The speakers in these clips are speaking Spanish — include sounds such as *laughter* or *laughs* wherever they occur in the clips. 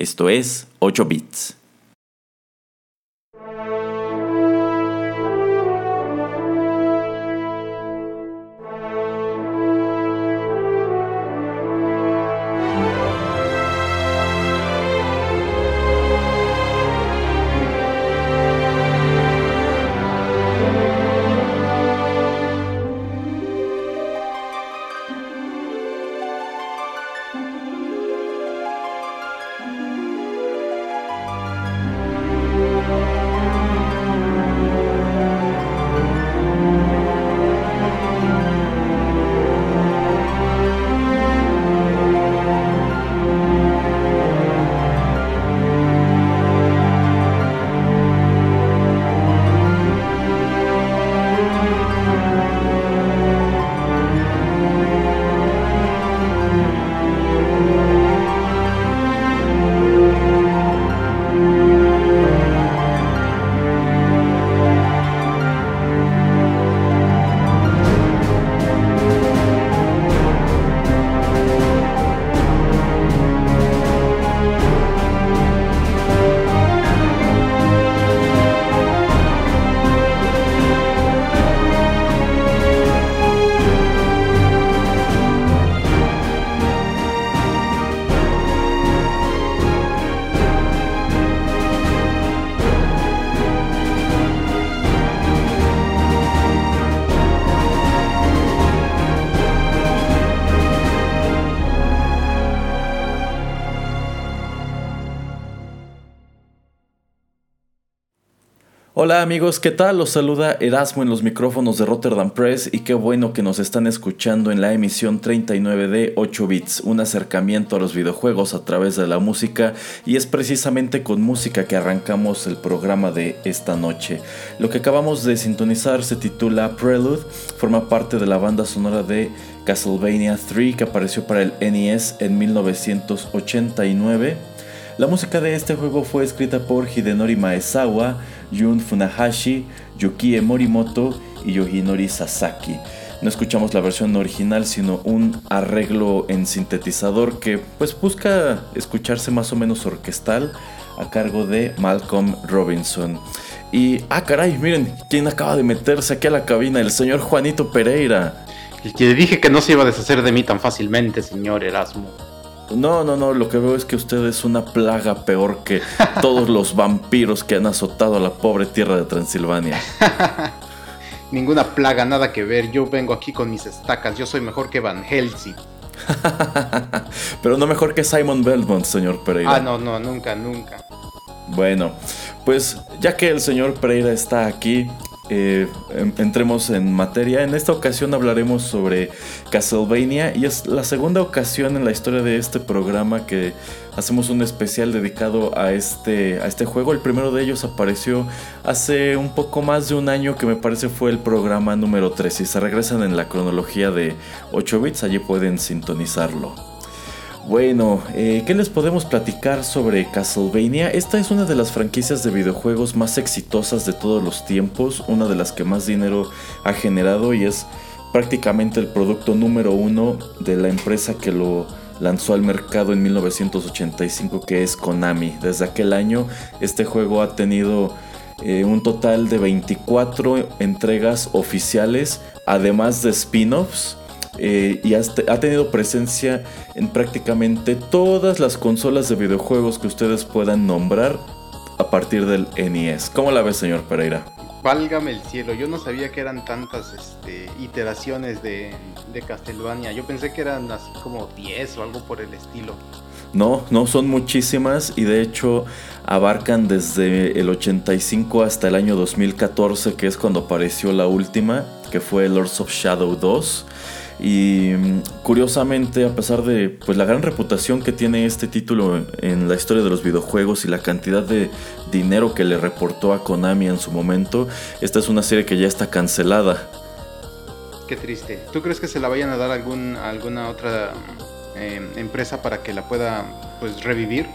Esto es 8 bits. Hola amigos, ¿qué tal? Los saluda Erasmo en los micrófonos de Rotterdam Press y qué bueno que nos están escuchando en la emisión 39 de 8 bits, un acercamiento a los videojuegos a través de la música y es precisamente con música que arrancamos el programa de esta noche. Lo que acabamos de sintonizar se titula Prelude, forma parte de la banda sonora de Castlevania 3 que apareció para el NES en 1989. La música de este juego fue escrita por Hidenori Maezawa, Jun Funahashi, Yukie Morimoto y Yohinori Sasaki. No escuchamos la versión original, sino un arreglo en sintetizador que pues busca escucharse más o menos orquestal a cargo de Malcolm Robinson. Y, ah caray, miren, ¿quién acaba de meterse aquí a la cabina? El señor Juanito Pereira. El que dije que no se iba a deshacer de mí tan fácilmente, señor Erasmo. No, no, no, lo que veo es que usted es una plaga peor que *laughs* todos los vampiros que han azotado a la pobre tierra de Transilvania. *laughs* Ninguna plaga, nada que ver. Yo vengo aquí con mis estacas. Yo soy mejor que Van Helsing. *laughs* Pero no mejor que Simon Belmont, señor Pereira. Ah, no, no, nunca, nunca. Bueno, pues ya que el señor Pereira está aquí, eh, entremos en materia. En esta ocasión hablaremos sobre Castlevania y es la segunda ocasión en la historia de este programa que hacemos un especial dedicado a este, a este juego. El primero de ellos apareció hace un poco más de un año que me parece fue el programa número 3. Si se regresan en la cronología de 8 bits, allí pueden sintonizarlo. Bueno, eh, ¿qué les podemos platicar sobre Castlevania? Esta es una de las franquicias de videojuegos más exitosas de todos los tiempos, una de las que más dinero ha generado y es prácticamente el producto número uno de la empresa que lo lanzó al mercado en 1985 que es Konami. Desde aquel año este juego ha tenido eh, un total de 24 entregas oficiales, además de spin-offs eh, y ha tenido presencia en prácticamente todas las consolas de videojuegos que ustedes puedan nombrar a partir del NES. ¿Cómo la ves, señor Pereira? Válgame el cielo, yo no sabía que eran tantas este, iteraciones de, de Castlevania. Yo pensé que eran así como 10 o algo por el estilo. No, no son muchísimas y de hecho abarcan desde el 85 hasta el año 2014, que es cuando apareció la última, que fue Lords of Shadow 2. Y mm, curiosamente, a pesar de pues, la gran reputación que tiene este título en la historia de los videojuegos y la cantidad de dinero que le reportó a Konami en su momento, esta es una serie que ya está cancelada. Qué triste. ¿Tú crees que se la vayan a dar a algún, alguna otra eh, empresa para que la pueda pues revivir?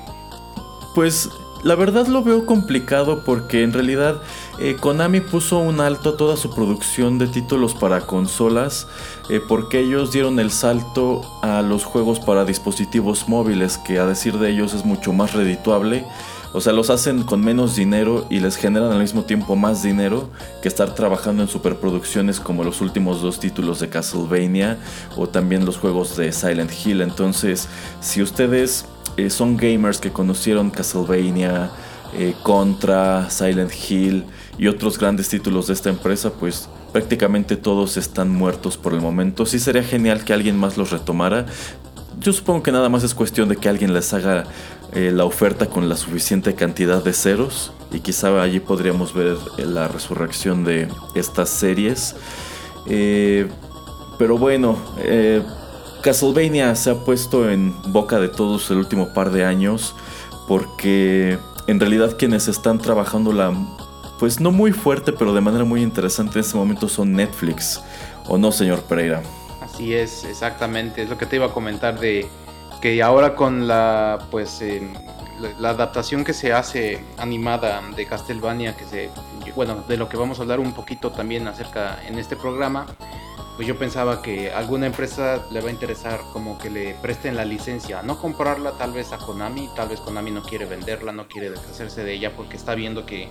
Pues la verdad lo veo complicado porque en realidad eh, Konami puso un alto a toda su producción de títulos para consolas eh, porque ellos dieron el salto a los juegos para dispositivos móviles que a decir de ellos es mucho más redituable. O sea, los hacen con menos dinero y les generan al mismo tiempo más dinero que estar trabajando en superproducciones como los últimos dos títulos de Castlevania o también los juegos de Silent Hill. Entonces, si ustedes eh, son gamers que conocieron Castlevania, Contra, Silent Hill y otros grandes títulos de esta empresa, pues prácticamente todos están muertos por el momento. Sí sería genial que alguien más los retomara. Yo supongo que nada más es cuestión de que alguien les haga eh, la oferta con la suficiente cantidad de ceros y quizá allí podríamos ver la resurrección de estas series. pero bueno, Castlevania se ha puesto en boca de todos el último par de años porque en realidad quienes están trabajando la pues no muy fuerte pero de manera muy interesante en este momento son Netflix o no señor Pereira así es exactamente es lo que te iba a comentar de que ahora con la pues eh, la, adaptación que se hace animada de Castlevania que se bueno de lo que vamos a hablar un poquito también acerca en este programa pues yo pensaba que alguna empresa le va a interesar como que le presten la licencia, no comprarla tal vez a Konami, tal vez Konami no quiere venderla, no quiere deshacerse de ella porque está viendo que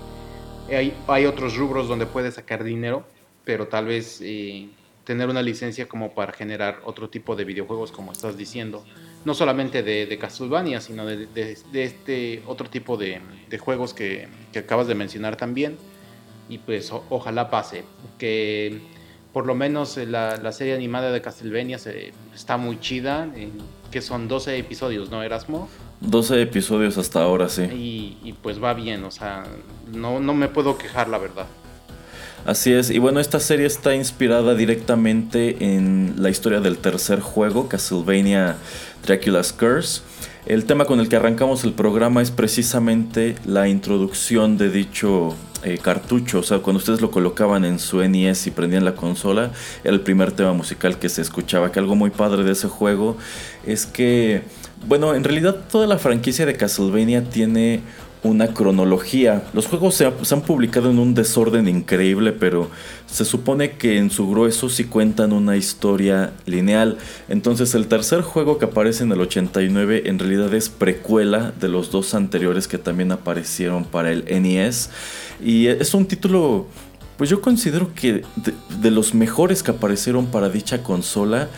hay, hay otros rubros donde puede sacar dinero, pero tal vez eh, tener una licencia como para generar otro tipo de videojuegos como estás diciendo, no solamente de, de Castlevania, sino de, este otro tipo de, juegos que, acabas de mencionar también, y pues ojalá pase, que por lo menos eh, la, serie animada de Castlevania se, está muy chida, que son 12 episodios, ¿no, Erasmo? 12 episodios hasta ahora, sí. Y, pues va bien, o sea, no, no me puedo quejar, la verdad. Así es, y bueno, esta serie está inspirada directamente en la historia del tercer juego, Castlevania Dracula's Curse. El tema con el que arrancamos el programa es precisamente la introducción de dicho eh, cartucho, o sea, cuando ustedes lo colocaban en su NES y prendían la consola, era el primer tema musical que se escuchaba. Que algo muy padre de ese juego es que, bueno, en realidad toda la franquicia de Castlevania tiene una cronología. Los juegos se, han publicado en un desorden increíble, pero se supone que en su grueso sí cuentan una historia lineal. Entonces el tercer juego que aparece en el 89 en realidad es precuela de los dos anteriores que también aparecieron para el NES. Y es un título pues yo considero que de, los mejores que aparecieron para dicha consola,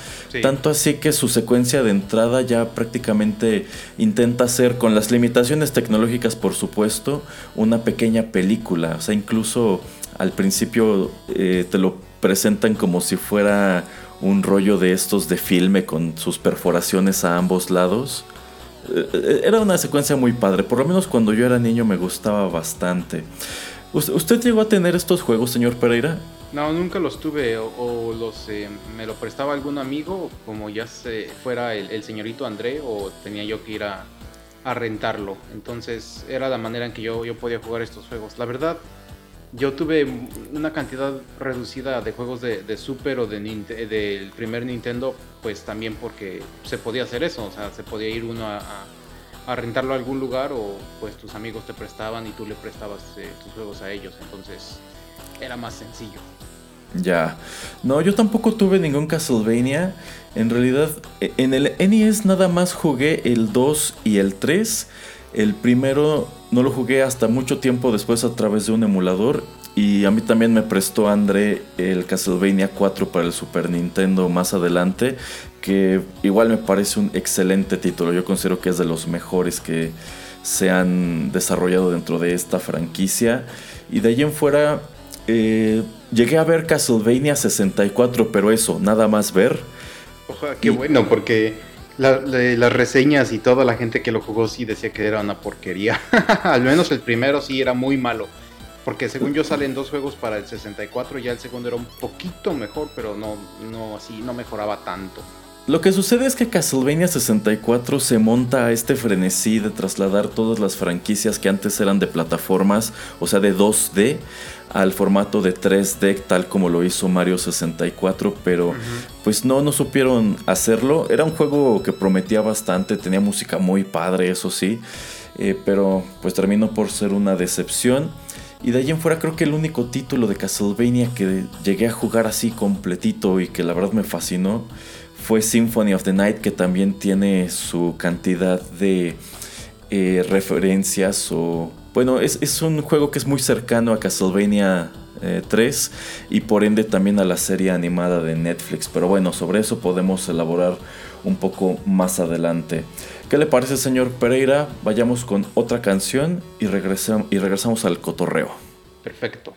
tanto así que su secuencia de entrada ya prácticamente intenta hacer, con las limitaciones tecnológicas por supuesto, una pequeña película. O sea, incluso al principio eh, te lo presentan como si fuera un rollo de estos de filme con sus perforaciones a ambos lados. Eh, eh, era una secuencia muy padre, por lo menos cuando yo era niño me gustaba bastante. ¿Usted llegó a tener estos juegos, señor Pereira? No, nunca los tuve o, los eh, me lo prestaba algún amigo, como ya se fuera el, señorito André, o tenía yo que ir a, rentarlo. Entonces era la manera en que yo, yo podía jugar estos juegos. La verdad, yo tuve una cantidad reducida de juegos de, Super o de del primer Nintendo, pues también porque se podía hacer eso, o sea, se podía ir uno a a rentarlo a algún lugar o pues tus amigos te prestaban y tú le prestabas eh, tus juegos a ellos. Entonces era más sencillo. Ya. No, yo tampoco tuve ningún Castlevania. En realidad, e, en el NES nada más jugué el 2 y el 3. El primero no lo jugué hasta mucho tiempo después a través de un emulador. Y a mí también me prestó André el Castlevania 4 para el Super Nintendo más adelante que igual me parece un excelente título. Yo considero que es de los mejores que se han desarrollado dentro de esta franquicia. Y de ahí en fuera, eh, llegué a ver Castlevania 64, pero eso, nada más ver. Ojalá, qué bueno, porque las reseñas y toda la gente que lo jugó sí decía que era una porquería. *laughs* Al menos el primero sí era muy malo. Porque según yo salen dos juegos para el 64, ya el segundo era un poquito mejor, pero no, no así, no mejoraba tanto. Lo que sucede es que Castlevania 64 se monta a este frenesí de trasladar todas las franquicias que antes eran de plataformas, o sea, de 2D, al formato de 3D, tal como lo hizo Mario 64, pero pues no, no supieron hacerlo. Era un juego que prometía bastante, tenía música muy padre, eso sí, eh, pero pues terminó por ser una decepción. Y de ahí en fuera creo que el único título de Castlevania que llegué a jugar así completito y que la verdad me fascinó fue Symphony of the Night, que también tiene su cantidad de eh, referencias o... Bueno, es, un juego que es muy cercano a Castlevania 3 eh, y por ende también a la serie animada de Netflix. Pero bueno, sobre eso podemos elaborar un poco más adelante. ¿Qué le parece, señor Pereira? Vayamos con otra canción y, y regresamos al cotorreo. Perfecto.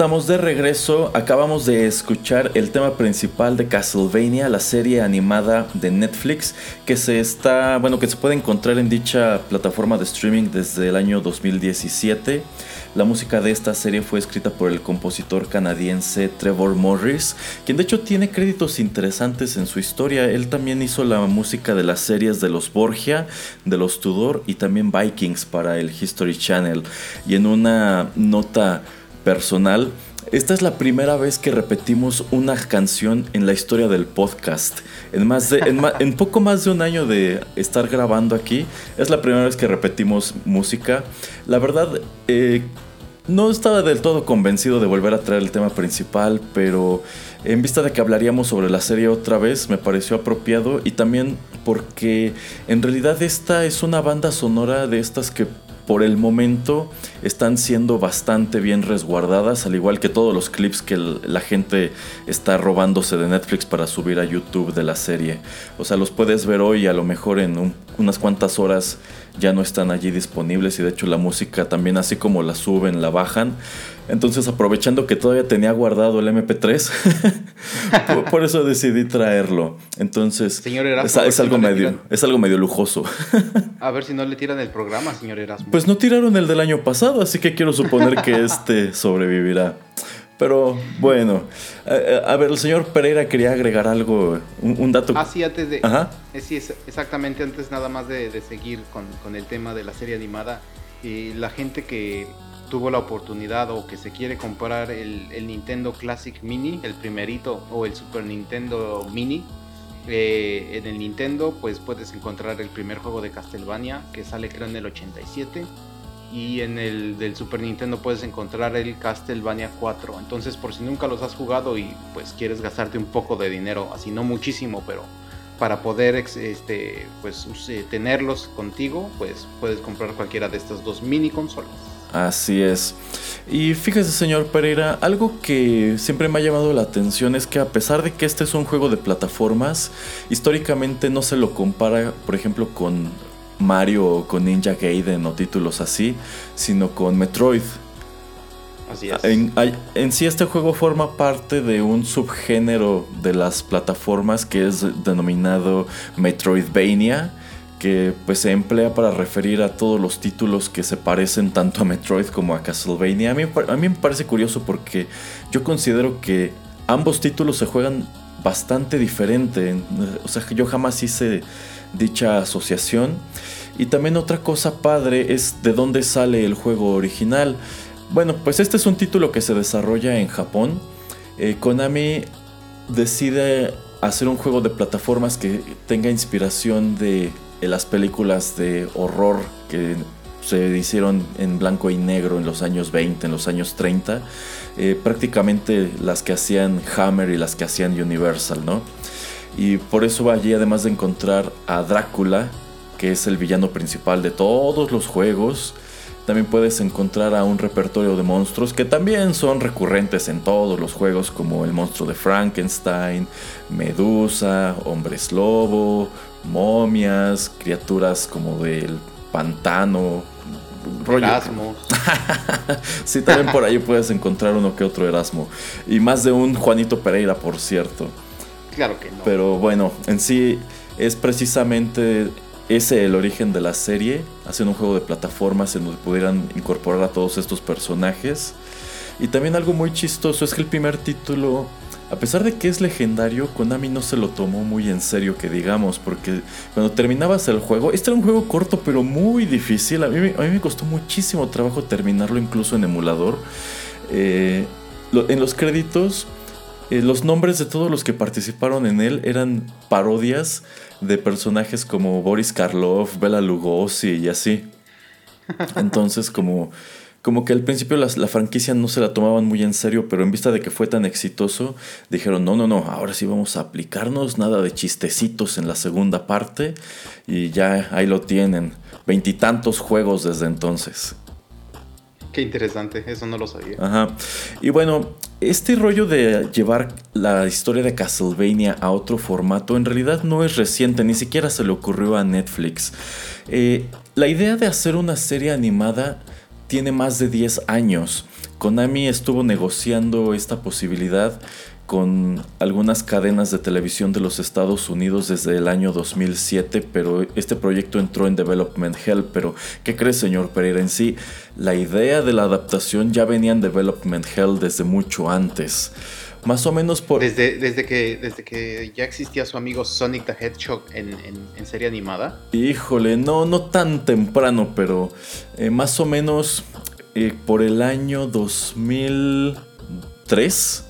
Estamos de regreso, acabamos de escuchar el tema principal de Castlevania, la serie animada de Netflix que se está, bueno, que se puede encontrar en dicha plataforma de streaming desde el año 2017. La música de esta serie fue escrita por el compositor canadiense Trevor Morris, quien de hecho tiene créditos interesantes en su historia. Él también hizo la música de las series de los Borgia, de los Tudor y también Vikings para el History Channel. Y en una nota personal, esta es la primera vez que repetimos una canción en la historia del podcast. En, más de, *laughs* en, poco más de un año de estar grabando aquí, es la primera vez que repetimos música. La verdad, eh, no estaba del todo convencido de volver a traer el tema principal, pero en vista de que hablaríamos sobre la serie otra vez, me pareció apropiado y también porque en realidad esta es una banda sonora de estas que por el momento están siendo bastante bien resguardadas, al igual que todos los clips que la gente está robándose de Netflix para subir a YouTube de la serie. O sea, los puedes ver hoy, a lo mejor en unas cuantas horas ya no están allí disponibles y de hecho la música también así como la suben, la bajan. Entonces aprovechando que todavía tenía guardado el MP3, *laughs* por, eso decidí traerlo. Entonces señor es, algo medio, es algo medio lujoso. a ver si no le tiran el programa, señor Erasmo. Pues no tiraron el del año pasado, así que quiero suponer que este *laughs* sobrevivirá. Pero bueno, a, ver, el señor Pereira quería agregar algo, un, dato. Ah, sí, antes de. Ajá. Eh, sí, exactamente, antes nada más de, seguir con, el tema de la serie animada. y la gente que tuvo la oportunidad o que se quiere comprar el, Nintendo Classic Mini, el primerito, o el Super Nintendo Mini, eh, en el Nintendo pues puedes encontrar el primer juego de Castlevania que sale creo en el 87 y en el del Super Nintendo puedes encontrar el Castlevania 4. Entonces, por si nunca los has jugado y pues quieres gastarte un poco de dinero, así no muchísimo, pero para poder este pues tenerlos contigo, pues puedes comprar cualquiera de estas dos mini consolas. Así es. Y fíjese, señor Pereira, algo que siempre me ha llamado la atención es que a pesar de que este es un juego de plataformas, históricamente no se lo compara, por ejemplo, con Mario o con Ninja Gaiden o títulos así, sino con Metroid. Así es. En, sí este juego forma parte de un subgénero de las plataformas que es denominado Metroidvania, que pues se emplea para referir a todos los títulos que se parecen tanto a Metroid como a Castlevania. A mí, a mí me parece curioso porque yo considero que ambos títulos se juegan bastante diferente. O sea, yo jamás hice dicha asociación. Y también otra cosa padre es de dónde sale el juego original. Bueno, pues este es un título que se desarrolla en Japón. Eh, Konami decide hacer un juego de plataformas que tenga inspiración de, las películas de horror que se hicieron en blanco y negro en los años 20, en los años 30. Eh, prácticamente las que hacían Hammer y las que hacían Universal, ¿no? Y por eso allí, además de encontrar a Drácula, que es el villano principal de todos los juegos, también puedes encontrar a un repertorio de monstruos que también son recurrentes en todos los juegos, como el monstruo de Frankenstein, Medusa, hombres lobo, momias, criaturas como del pantano. Erasmo. *laughs* sí, también por ahí puedes encontrar uno que otro Erasmo. Y más de un Juanito Pereira, por cierto. Claro que no. Pero bueno, en sí es precisamente ese el origen de la serie, haciendo un juego de plataformas en donde pudieran incorporar a todos estos personajes. Y también algo muy chistoso es que el primer título, a pesar de que es legendario, Konami no se lo tomó muy en serio, que digamos, porque cuando terminabas el juego, este era un juego corto pero muy difícil, a mí, a mí me costó muchísimo trabajo terminarlo incluso en emulador. Eh, en los créditos eh, los nombres de todos los que participaron en él eran parodias de personajes como Boris Karloff, Bela Lugosi y así. *laughs* Entonces, como, como que al principio la, la, franquicia no se la tomaban muy en serio, pero en vista de que fue tan exitoso, dijeron, no, no, no, ahora sí vamos a aplicarnos, nada de chistecitos en la segunda parte, y ya ahí lo tienen, veintitantos juegos desde entonces. Qué interesante, eso no lo sabía. Ajá. Y bueno, este rollo de llevar la historia de Castlevania a otro formato en realidad no es reciente, ni siquiera se le ocurrió a Netflix. Eh, la idea de hacer una serie animada tiene más de 10 años. Konami estuvo negociando esta posibilidad con algunas cadenas de televisión de los Estados Unidos desde el año 2007, pero este proyecto entró en Development Hell. Pero, ¿qué cree, señor Pereira? En sí, la idea de la adaptación ya venía en Development Hell desde mucho antes. Más o menos por... Desde, desde, que, desde que ya existía su amigo Sonic the Hedgehog en, serie animada. Híjole, no, no tan temprano, pero eh, más o menos eh, por el año 2003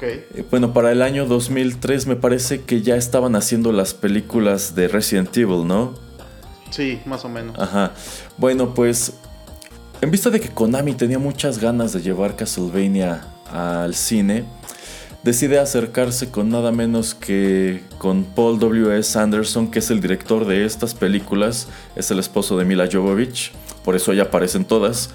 eh, bueno, para el año 2003 me parece que ya estaban haciendo las películas de Resident Evil, ¿no? Sí, más o menos. Ajá. Bueno, pues en vista de que Konami tenía muchas ganas de llevar Castlevania al cine, decide acercarse con nada menos que con Paul W.S. Anderson, que es el director de estas películas, es el esposo de Mila Jovovich, por eso ya aparecen todas.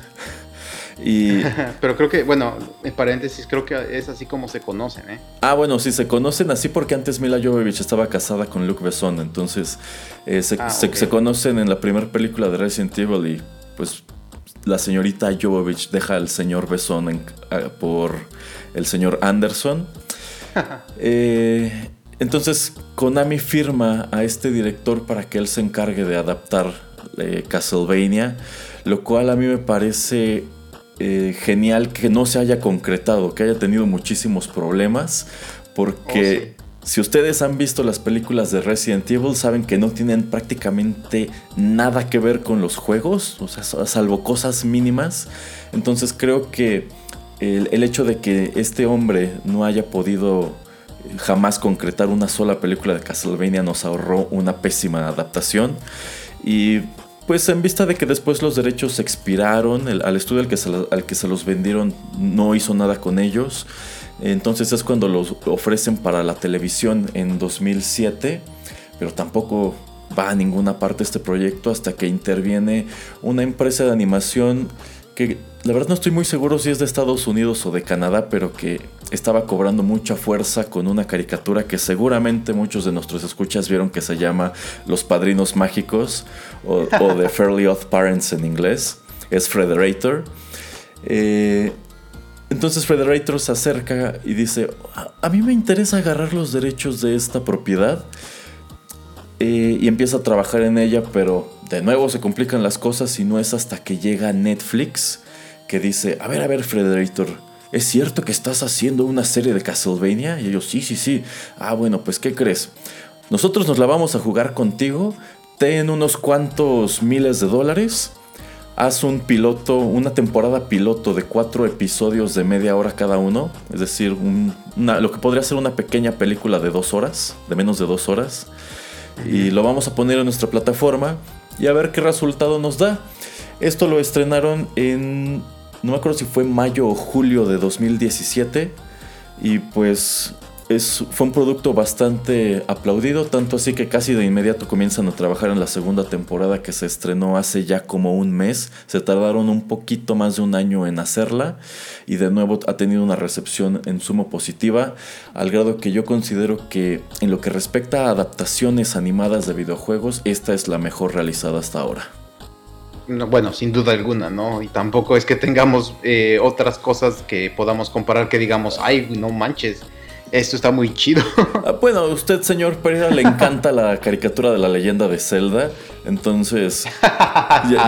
Y... *laughs* Pero creo que, bueno, en paréntesis, creo que es así como se conocen, ¿eh? Ah, bueno, sí, se conocen así porque antes Mila Jovovich estaba casada con Luke Besson, entonces eh, ah, se, conocen en la primera película de Resident Evil y pues la señorita Jovovich deja al señor Besson por el señor Anderson. *laughs* Eh, entonces Konami firma a este director para que él se encargue de adaptar Castlevania, lo cual a mí me parece eh, genial que no se haya concretado, que haya tenido muchísimos problemas, porque oh, si ustedes han visto las películas de Resident Evil, saben que no tienen prácticamente nada que ver con los juegos, o sea, salvo cosas mínimas. Entonces creo que el, el hecho de que este hombre no haya podido eh, jamás concretar una sola película de Castlevania nos ahorró una pésima adaptación. Y pues en vista de que después los derechos expiraron, al estudio al que, se, al que se los vendieron no hizo nada con ellos. Entonces es cuando los ofrecen para la televisión en 2007, pero tampoco va a ninguna parte este proyecto hasta que interviene una empresa de animación que la verdad no estoy muy seguro si es de Estados Unidos o de Canadá, pero que estaba cobrando mucha fuerza con una caricatura que seguramente muchos de nuestros escuchas vieron que se llama Los Padrinos Mágicos o, The *laughs* Fairly Odd Parents en inglés. Es Frederator. Eh, entonces Frederator se acerca y dice, a mí me interesa agarrar los derechos de esta propiedad eh, y empieza a trabajar en ella, pero de nuevo se complican las cosas y no es hasta que llega Netflix que dice, a ver, a ver, Frederator, ¿es cierto que estás haciendo una serie de Castlevania? Y ellos, sí, sí, sí. Ah, bueno, pues ¿qué crees? Nosotros nos la vamos a jugar contigo, ten unos cuantos miles de dólares, haz un piloto, una temporada piloto de cuatro episodios de media hora cada uno, es decir, lo que podría ser una pequeña película de dos horas, de menos de dos horas, y lo vamos a poner en nuestra plataforma y a ver qué resultado nos da. Esto lo estrenaron en, no me acuerdo si fue mayo o julio de 2017, y pues fue un producto bastante aplaudido, tanto así que casi de inmediato comienzan a trabajar en la segunda temporada que se estrenó hace ya como un mes. Se tardaron un poquito más de un año en hacerla y de nuevo ha tenido una recepción en sumo positiva, al grado que yo considero que en lo que respecta a adaptaciones animadas de videojuegos, esta es la mejor realizada hasta ahora. Bueno, sin duda alguna, ¿no? Y tampoco es que tengamos eh, otras cosas que podamos comparar que digamos, ay, no manches esto está muy chido. Ah, bueno, a usted, señor Pereira, le encanta la caricatura de la leyenda de Zelda. Entonces,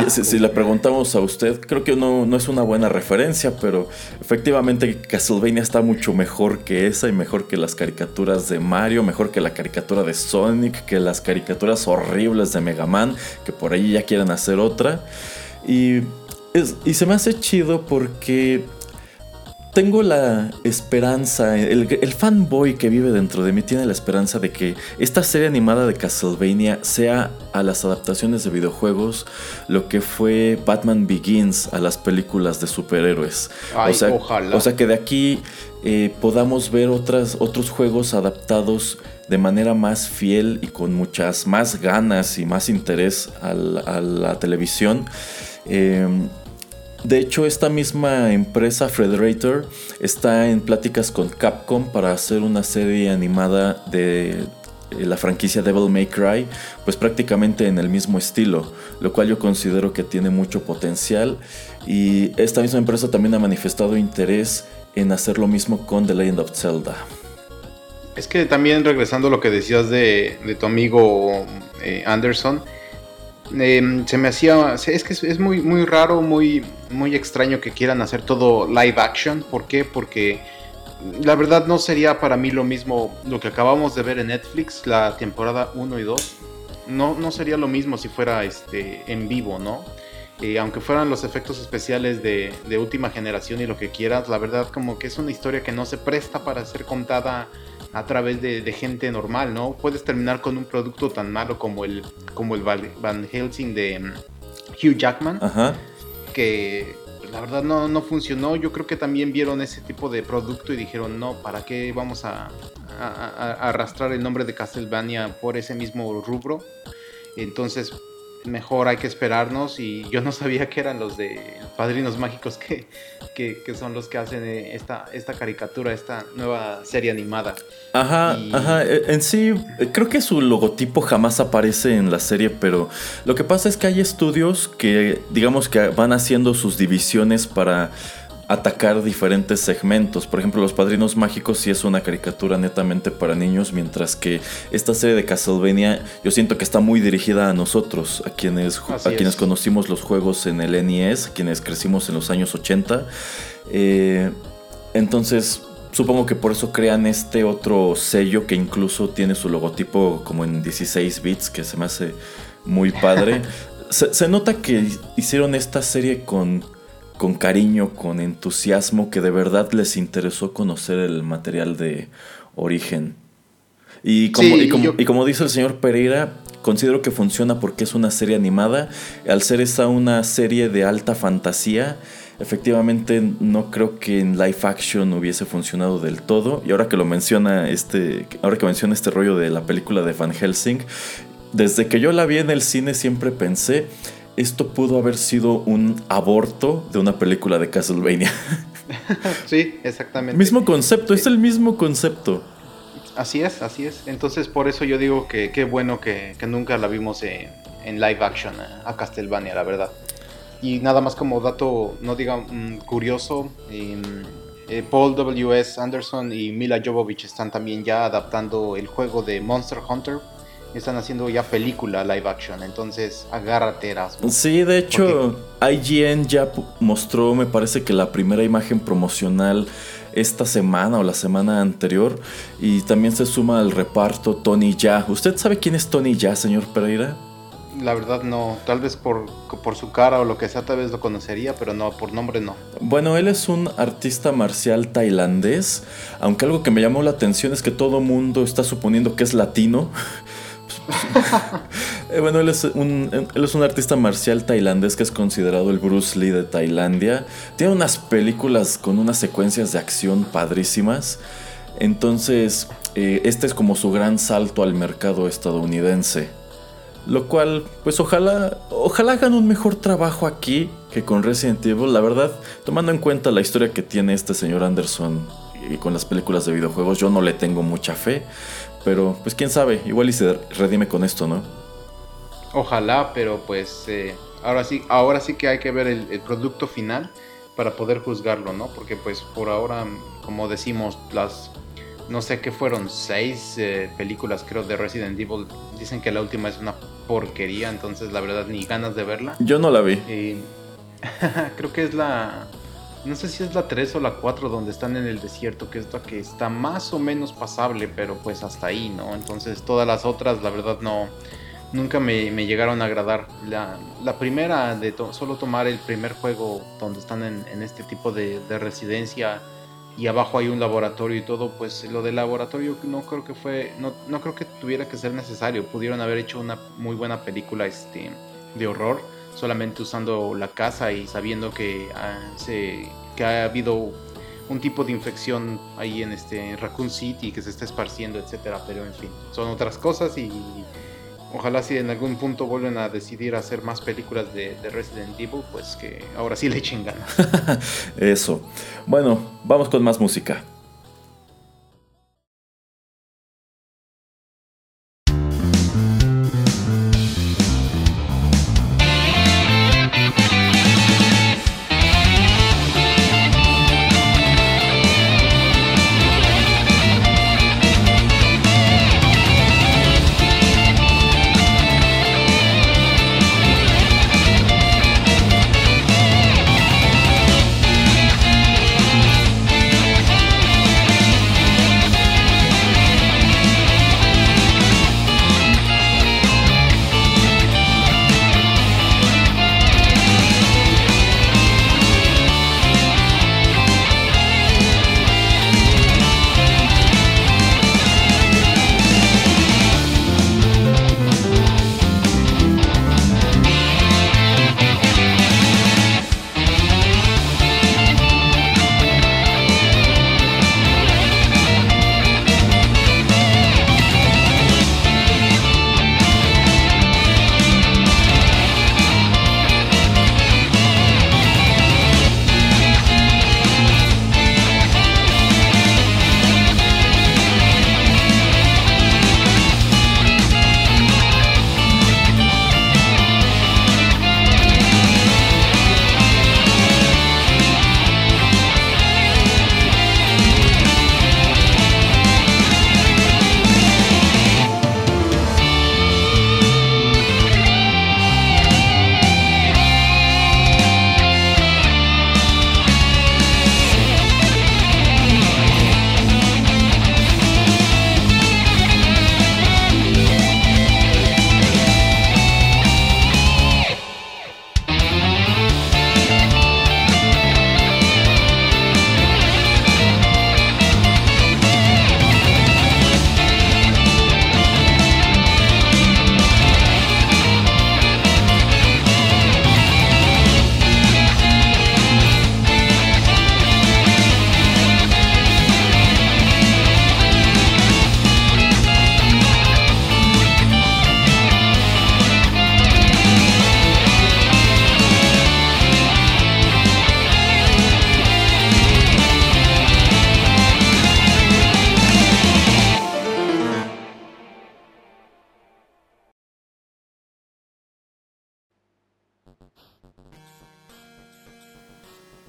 si, le preguntamos a usted, creo que no, no, es una buena referencia, pero efectivamente Castlevania está mucho mejor que esa y mejor que las caricaturas de Mario, mejor que la caricatura de Sonic, que las caricaturas horribles de Mega Man, que por ahí ya quieren hacer otra. Y, y se me hace chido porque tengo la esperanza, el, fanboy que vive dentro de mí tiene la esperanza de que esta serie animada de Castlevania sea a las adaptaciones de videojuegos lo que fue Batman Begins a las películas de superhéroes. o, sea, o sea que de aquí eh, podamos ver otras, otros juegos adaptados de manera más fiel y con muchas más ganas y más interés a la, televisión. Eh, de hecho, esta misma empresa, Frederator, está en pláticas con Capcom para hacer una serie animada de eh, la franquicia Devil May Cry, pues prácticamente en el mismo estilo, lo cual yo considero que tiene mucho potencial. Y esta misma empresa también ha manifestado interés en hacer lo mismo con The Legend of Zelda. Es que también regresando a lo que decías de, tu amigo eh, Anderson, Em, se me hacía. Es que es, muy, muy raro, muy, muy extraño que quieran hacer todo live action. ¿Por qué? Porque la verdad no sería para mí lo mismo lo que acabamos de ver en Netflix, la temporada 1 y 2. No, no sería lo mismo si fuera este, en vivo, ¿no? Eh, aunque fueran los efectos especiales de, de, última generación y lo que quieras, la verdad como que es una historia que no se presta para ser contada a través de, gente normal, ¿no? Puedes terminar con un producto tan malo como el, como el Van Helsing de mm, Hugh Jackman, que pues, la verdad no, no, funcionó. Yo creo que también vieron ese tipo de producto y dijeron, no, ¿para qué vamos a, a arrastrar el nombre de Castlevania por ese mismo rubro? Entonces mejor hay que esperarnos y yo no sabía que eran los de Padrinos Mágicos que, que, son los que hacen eh, esta, esta caricatura, esta nueva serie animada. Ajá, ajá, e, en sí creo que su logotipo jamás aparece en la serie, pero lo que pasa es que hay estudios que digamos que van haciendo sus divisiones para atacar diferentes segmentos. Por ejemplo, Los Padrinos Mágicos sí es una caricatura netamente para niños, mientras que esta serie de Castlevania yo siento que está muy dirigida a nosotros, a quienes, a quienes conocimos los juegos en el NES, quienes crecimos en los años 80. Eh, entonces, supongo que por eso crean este otro sello que incluso tiene su logotipo como en 16 bits, que se me hace muy padre. *laughs* se nota que hicieron esta serie con con cariño, con entusiasmo, que de verdad les interesó conocer el material de origen. Y como, y, como dice el señor Pereira, considero que funciona porque es una serie animada. Al ser esta una serie de alta fantasía, efectivamente no creo que en live action hubiese funcionado del todo. Y ahora que lo menciona este, ahora que menciona este rollo de la película de Van Helsing, desde que yo la vi en el cine siempre pensé esto pudo haber sido un aborto de una película de Castlevania. *laughs* sí, exactamente. Mismo concepto, es el mismo concepto. Así es, así es. Entonces por eso yo digo que qué bueno que, nunca la vimos en, live action a Castlevania, la verdad. Y nada más como dato, no diga mm, curioso, em, eh, Paul W.S. Anderson y Mila Jovovich están también ya adaptando el juego de Monster Hunter están haciendo ya película live action, entonces agárrate Erasmo. Sí, de hecho, IGN ya mostró, me parece que la primera imagen promocional esta semana o la semana anterior y también se suma al reparto Tony Ya. ¿Usted sabe quién es Tony Ya, señor Pereira? La verdad no, tal vez por, por su cara o lo que sea, tal vez lo conocería, pero no, por nombre no. Bueno, él es un artista marcial tailandés, aunque algo que me llamó la atención es que todo mundo está suponiendo que es latino. *laughs* Eh, bueno, él es, un, él es un artista marcial tailandés que es considerado el Bruce Lee de Tailandia. Tiene unas películas con unas secuencias de acción padrísimas. Entonces, eh, este es como su gran salto al mercado estadounidense. Lo cual, pues ojalá, ojalá hagan un mejor trabajo aquí que con Resident Evil. La verdad, tomando en cuenta la historia que tiene este señor Anderson y con las películas de videojuegos, yo no le tengo mucha fe. Pero, pues quién sabe, igual y se redime con esto, ¿no? Ojalá, pero pues eh, ahora sí, ahora sí que hay que ver el, producto final para poder juzgarlo, ¿no? Porque pues por ahora, como decimos, las no sé qué fueron, seis eh, películas creo de Resident Evil. Dicen que la última es una porquería, entonces la verdad ni ganas de verla. Yo no la vi. *laughs* creo que es la... No sé si es la 3 o la 4 donde están en el desierto, que es la que está más o menos pasable, pero pues hasta ahí, ¿no? Entonces todas las otras, la verdad, no... Nunca me, llegaron a agradar. La, primera de solo tomar el primer juego donde están en, este tipo de, de residencia y abajo hay un laboratorio y todo, pues lo del laboratorio no creo que fue, no, no creo que tuviera que ser necesario. Pudieron haber hecho una muy buena película este, de horror, solamente usando la casa y sabiendo que, ah, se, que ha habido un tipo de infección ahí en este Raccoon City que se está esparciendo, etcétera. Pero en fin, son otras cosas y Ojalá si en algún punto vuelven a decidir hacer más películas de, Resident Evil, pues que ahora sí le echen ganas. *laughs* Eso. Bueno, vamos con más música.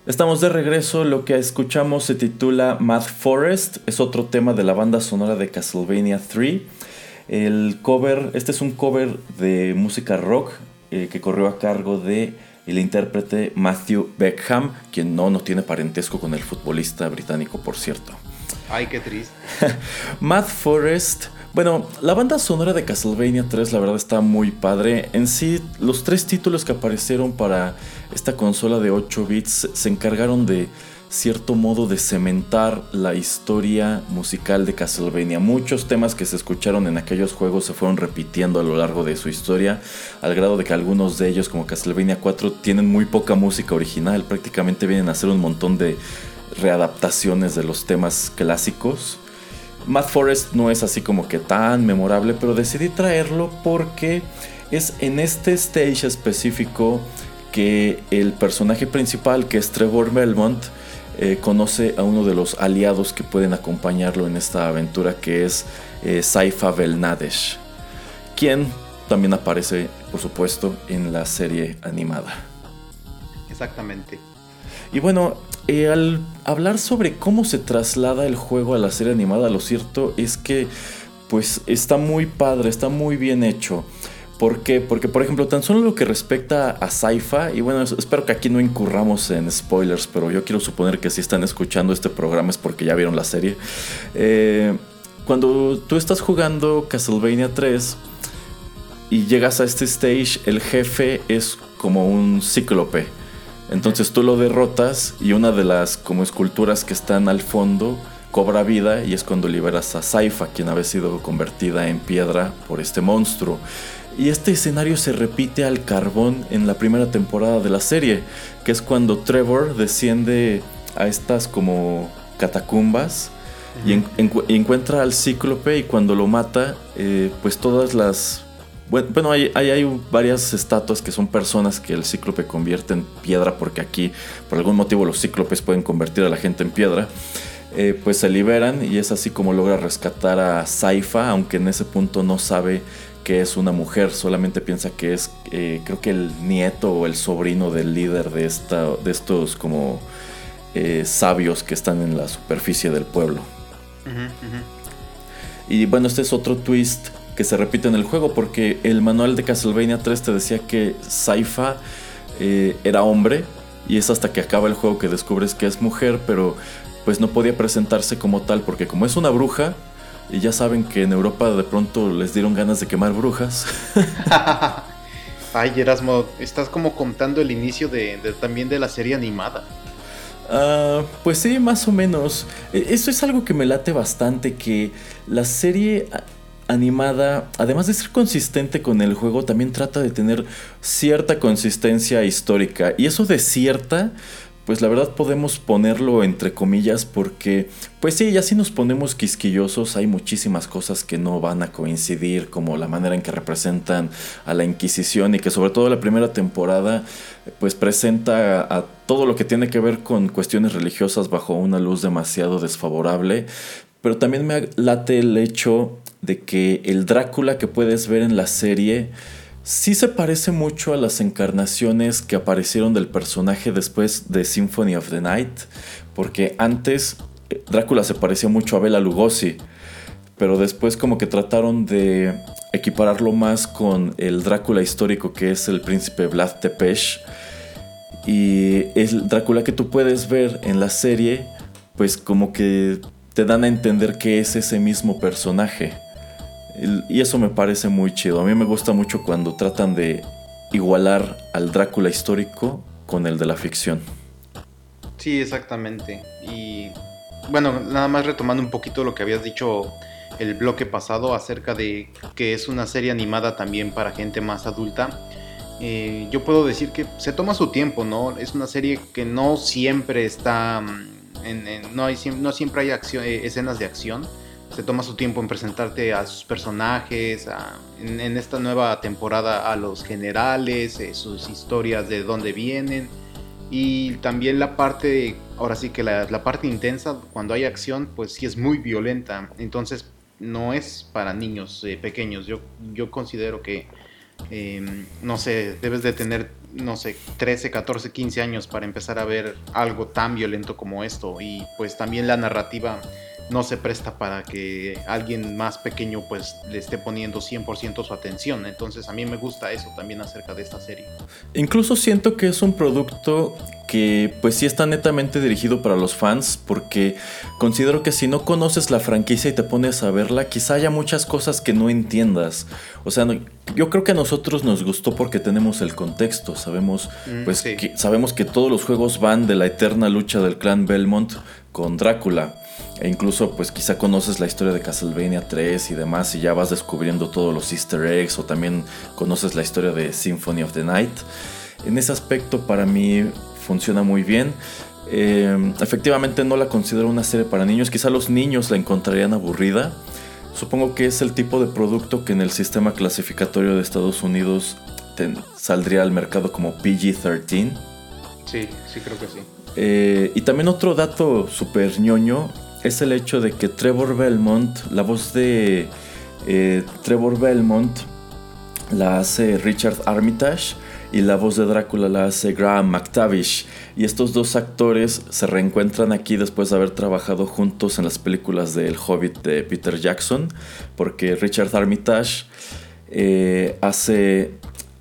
Estamos de regreso, lo que escuchamos se titula Math Forest, es otro tema de la banda sonora de Castlevania 3. El cover, este es un cover de música rock eh, que corrió a cargo de el intérprete Matthew Beckham, quien no, no tiene parentesco con el futbolista británico, por cierto. Ay, qué triste. *laughs* Matt Forrest. Bueno, la banda sonora de Castlevania 3 la verdad está muy padre. En sí, los tres títulos que aparecieron para esta consola de 8 bits se encargaron de cierto modo de cementar la historia musical de Castlevania. Muchos temas que se escucharon en aquellos juegos se fueron repitiendo a lo largo de su historia, al grado de que algunos de ellos, como Castlevania 4, tienen muy poca música original. Prácticamente vienen a ser un montón de readaptaciones de los temas clásicos. Matt Forest no es así como que tan memorable, pero decidí traerlo porque es en este stage específico que el personaje principal, que es Trevor Belmont, eh, conoce a uno de los aliados que pueden acompañarlo en esta aventura, que es eh, Saifa Belnadesh, quien también aparece, por supuesto, en la serie animada. Exactamente. Y bueno, eh, al hablar sobre cómo se traslada el juego a la serie animada, lo cierto es que pues está muy padre, está muy bien hecho. ¿Por qué? Porque, por ejemplo, tan solo lo que respecta a Saifa, y bueno, espero que aquí no incurramos en spoilers, pero yo quiero suponer que si están escuchando este programa es porque ya vieron la serie. Eh, cuando tú estás jugando Castlevania 3 y llegas a este stage, el jefe es como un cíclope. Entonces tú lo derrotas y una de las como esculturas que están al fondo cobra vida y es cuando liberas a Saifa, quien había sido convertida en piedra por este monstruo. Y este escenario se repite al carbón en la primera temporada de la serie, que es cuando Trevor desciende a estas como catacumbas y, encuentra al cíclope y cuando lo mata, eh, pues todas las bueno, hay, hay, varias estatuas que son personas que el cíclope convierte en piedra, porque aquí, por algún motivo, los cíclopes pueden convertir a la gente en piedra. Eh, pues se liberan y es así como logra rescatar a Saifa, aunque en ese punto no sabe que es una mujer, solamente piensa que es, eh, creo que el nieto o el sobrino del líder de, esta, de estos como eh, sabios que están en la superficie del pueblo. Y bueno, este es otro twist que se repite en el juego, porque el manual de Castlevania 3 te decía que Saifa eh, era hombre, y es hasta que acaba el juego que descubres que es mujer, pero pues no podía presentarse como tal, porque como es una bruja, y ya saben que en Europa de pronto les dieron ganas de quemar brujas. *laughs* Ay, Erasmo, estás como contando el inicio de, también de la serie animada. Ah, pues sí, más o menos. E, eso es algo que me late bastante, que la serie animada, además de ser consistente con el juego, también trata de tener cierta consistencia histórica. Y eso de cierta, pues la verdad podemos ponerlo entre comillas porque, pues sí, ya si nos ponemos quisquillosos, hay muchísimas cosas que no van a coincidir, como la manera en que representan a la Inquisición y que sobre todo la primera temporada, pues presenta a, a todo lo que tiene que ver con cuestiones religiosas bajo una luz demasiado desfavorable. Pero también me late el hecho de que el Drácula que puedes ver en la serie sí se parece mucho a las encarnaciones que aparecieron del personaje después de Symphony of the Night, porque antes eh, Drácula se parecía mucho a Bela Lugosi, pero después como que trataron de equipararlo más con el Drácula histórico que es el príncipe Vlad Tepes y el Drácula que tú puedes ver en la serie pues como que te dan a entender que es ese mismo personaje. Y eso me parece muy chido. A mí me gusta mucho cuando tratan de igualar al Drácula histórico con el de la ficción. Sí, exactamente. Y bueno, nada más retomando un poquito lo que habías dicho el bloque pasado acerca de que es una serie animada también para gente más adulta. Eh, yo puedo decir que se toma su tiempo, ¿no? Es una serie que no siempre está... Mm, no, hay, no siempre hay eh, escenas de acción se toma su tiempo en presentarte a sus personajes, en, esta nueva temporada a los generales, eh, sus historias de dónde vienen y también la parte, ahora sí que la, parte intensa, cuando hay acción, pues sí es muy violenta, entonces no es para niños eh, pequeños, yo, yo considero que, em, no sé, debes de tener, no sé, 13, 14, 15 años para empezar a ver algo tan violento como esto. Y pues también la narrativa no se presta para que alguien más pequeño pues le esté poniendo 100% su atención. Entonces a mí me gusta eso también acerca de esta serie. Incluso siento que es un producto que pues sí está netamente dirigido para los fans porque considero que si no conoces la franquicia y te pones a verla, quizá haya muchas cosas que no entiendas. O sea, yo creo que a nosotros nos gustó porque tenemos el contexto, sabemos mm, pues que, sabemos que todos los juegos van de la eterna lucha del clan Belmont con Drácula. E incluso pues quizá conoces la historia de Castlevania 3 y demás y ya vas descubriendo todos los easter eggs o también conoces la historia de Symphony of the Night. En ese aspecto para mí funciona muy bien. Eh, efectivamente no la considero una serie para niños, quizá los niños la encontrarían aburrida. Supongo que es el tipo de producto que en el sistema clasificatorio de Estados Unidos saldría al mercado como PG-13. Sí, sí creo que sí. Eh, y también otro dato súper ñoño es el hecho de que Trevor Belmont, la voz de eh, Trevor Belmont la hace Richard Armitage y la voz de Drácula la hace Graham McTavish. Y estos dos actores se reencuentran aquí después de haber trabajado juntos en las películas de El Hobbit de Peter Jackson, porque Richard Armitage eh, hace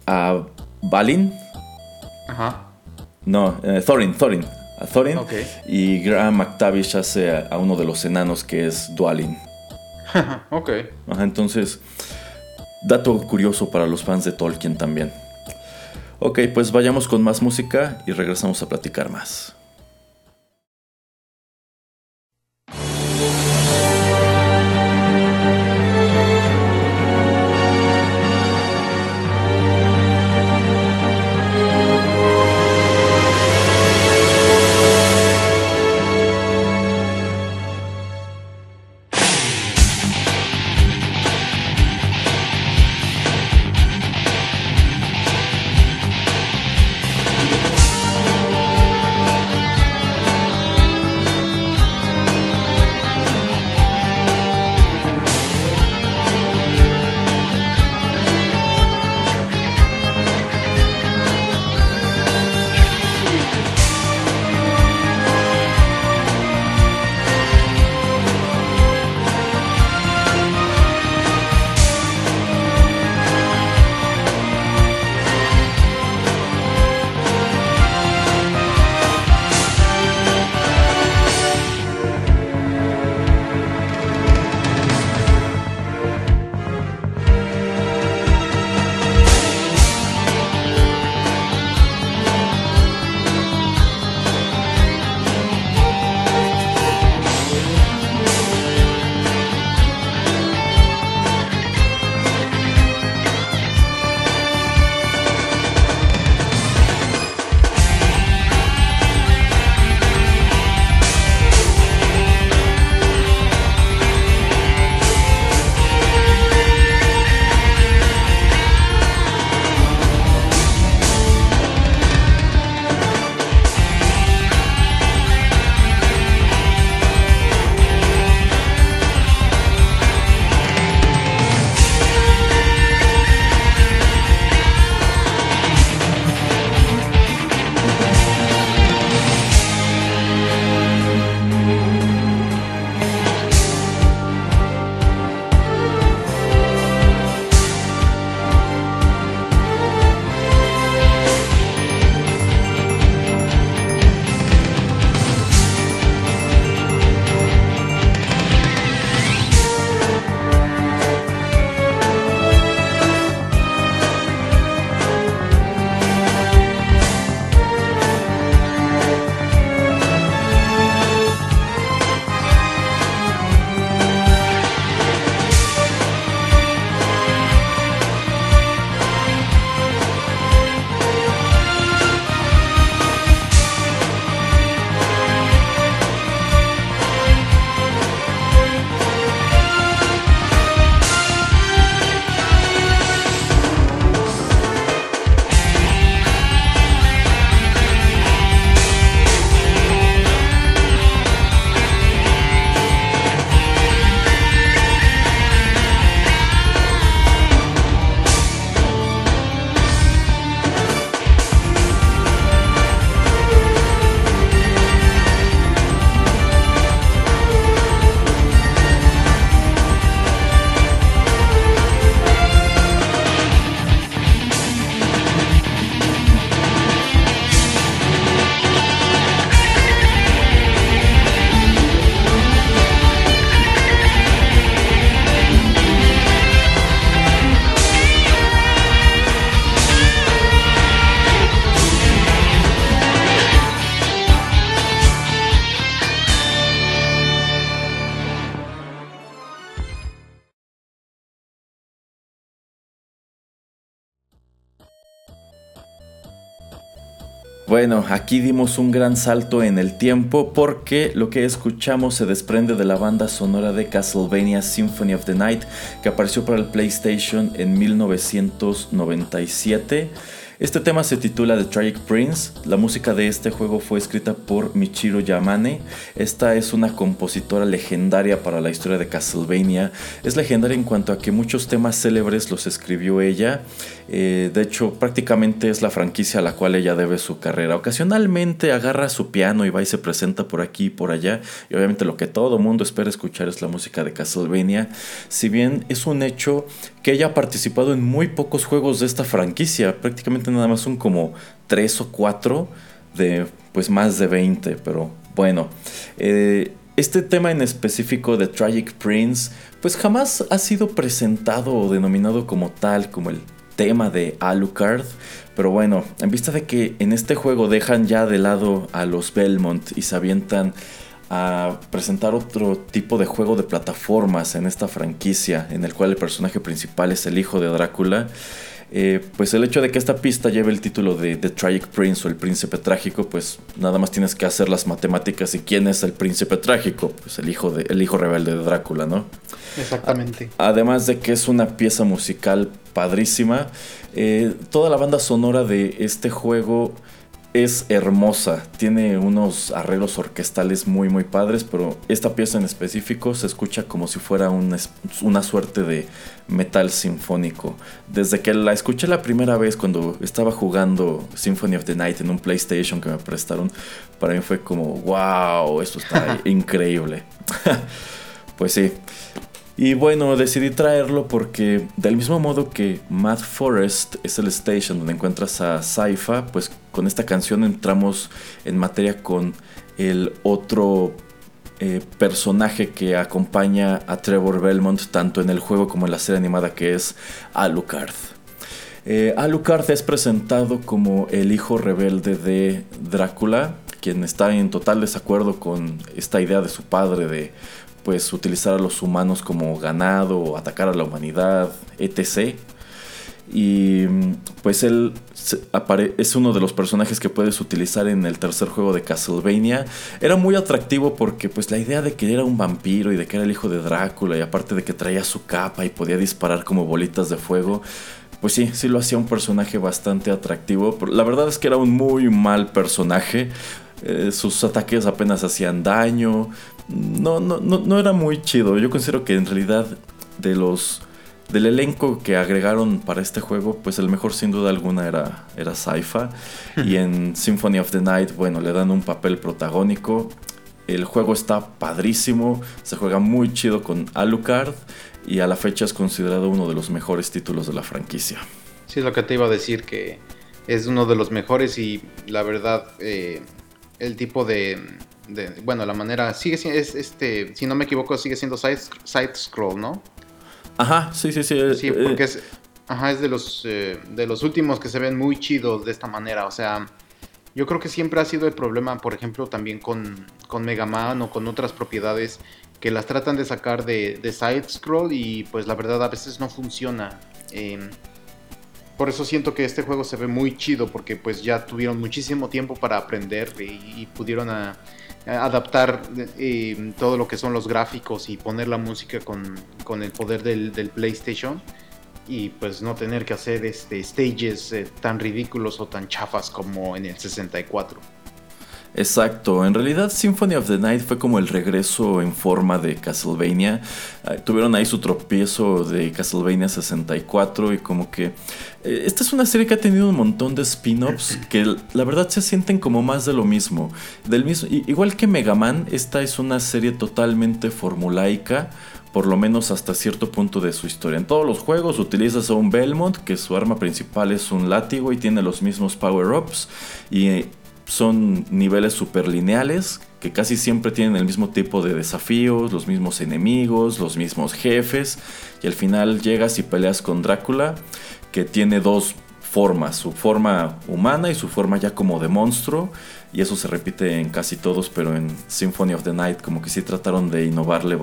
a Balin. Ajá. No, eh, Thorin, Thorin. A Thorin. Y Graham McTavish hace a, uno de los enanos que es Dwalin. *laughs* ok. Ajá, entonces, dato curioso para los fans de Tolkien también. Ok, pues vayamos con más música y regresamos a platicar más. Bueno, aquí dimos un gran salto en el tiempo porque lo que escuchamos se desprende de la banda sonora de Castlevania Symphony of the Night que apareció para el PlayStation en 1997. Este tema se titula The Tragic Prince. La música de este juego fue escrita por Michiro Yamane. Esta es una compositora legendaria para la historia de Castlevania. Es legendaria en cuanto a que muchos temas célebres los escribió ella. Eh, de hecho, prácticamente es la franquicia a la cual ella debe su carrera. Ocasionalmente agarra su piano y va y se presenta por aquí y por allá. Y obviamente lo que todo mundo espera escuchar es la música de Castlevania. Si bien es un hecho que ella ha participado en muy pocos juegos de esta franquicia. Prácticamente nada más son como 3 o 4 de pues más de 20. Pero bueno. Eh, este tema en específico de Tragic Prince pues jamás ha sido presentado o denominado como tal, como el tema de Alucard. Pero bueno, en vista de que en este juego dejan ya de lado a los Belmont y se avientan a presentar otro tipo de juego de plataformas en esta franquicia, en el cual el personaje principal es el hijo de Drácula. Eh, pues el hecho de que esta pista lleve el título de The Tragic Prince o el príncipe trágico, pues nada más tienes que hacer las matemáticas y quién es el príncipe trágico, pues el hijo, de, el hijo rebelde de Drácula, ¿no? Exactamente. además de que es una pieza musical padrísima, eh, toda la banda sonora de este juego es hermosa, tiene unos arreglos orquestales muy muy padres, pero esta pieza en específico se escucha como si fuera una suerte de metal sinfónico. Desde que la escuché la primera vez cuando estaba jugando Symphony of the Night en un PlayStation que me prestaron, para mí fue como, wow, esto está *laughs* increíble. *laughs* pues sí, y bueno, decidí traerlo porque del mismo modo que Mad Forest es el station donde encuentras a Saifa, pues con esta canción entramos en materia con el otro eh, personaje que acompaña a Trevor Belmont tanto en el juego como en la serie animada que es Alucard. Eh, Alucard es presentado como el hijo rebelde de Drácula, quien está en total desacuerdo con esta idea de su padre de pues utilizar a los humanos como ganado, atacar a la humanidad, etc. Y pues él es uno de los personajes que puedes utilizar en el tercer juego de Castlevania. Era muy atractivo porque pues la idea de que era un vampiro y de que era el hijo de Drácula y aparte de que traía su capa y podía disparar como bolitas de fuego, pues sí, sí lo hacía un personaje bastante atractivo. la verdad es que era un muy mal personaje. Eh, sus ataques apenas hacían daño no, no, no, no era muy chido. Yo considero que en realidad de los del elenco que agregaron para este juego, pues el mejor sin duda alguna era, era Saifa. *laughs* y en Symphony of the Night, bueno, le dan un papel protagónico. El juego está padrísimo, se juega muy chido con Alucard y a la fecha es considerado uno de los mejores títulos de la franquicia. Sí, es lo que te iba a decir, que es uno de los mejores y la verdad, eh, el tipo de, bueno, la manera, sigue siendo, es, este, si no me equivoco, sigue siendo side, side scroll, ¿no? Ajá, sí, sí, sí. Sí, eh, porque es, ajá, es de los, eh, de los últimos que se ven muy chidos de esta manera, o sea, yo creo que siempre ha sido el problema, por ejemplo, también con, con Mega Man o con otras propiedades que las tratan de sacar de, de side scroll y pues la verdad a veces no funciona. Eh, por eso siento que este juego se ve muy chido porque pues ya tuvieron muchísimo tiempo para aprender y, pudieron adaptar todo lo que son los gráficos y poner la música con, el poder del, PlayStation y pues no tener que hacer este stages eh, tan ridículos o tan chafas como en el 64. Exacto, en realidad Symphony of the Night fue como el regreso en forma de Castlevania. Ah, tuvieron ahí su tropiezo de Castlevania 64 y como que... Eh, esta es una serie que ha tenido un montón de spin-offs *clears throat* que la verdad se sienten como más de lo mismo. Del mismo igual que Mega Man, esta es una serie totalmente formulaica por lo menos hasta cierto punto de su historia. En todos los juegos utilizas a un Belmont, que su arma principal es un látigo y tiene los mismos power-ups. Y son niveles superlineales que casi siempre tienen el mismo tipo de desafíos, los mismos enemigos, los mismos jefes. Y al final llegas y peleas con Drácula, que tiene dos formas, su forma humana y su forma ya como de monstruo. y eso se repite en casi todos, pero en Symphony of the Night como que sí trataron de innovarle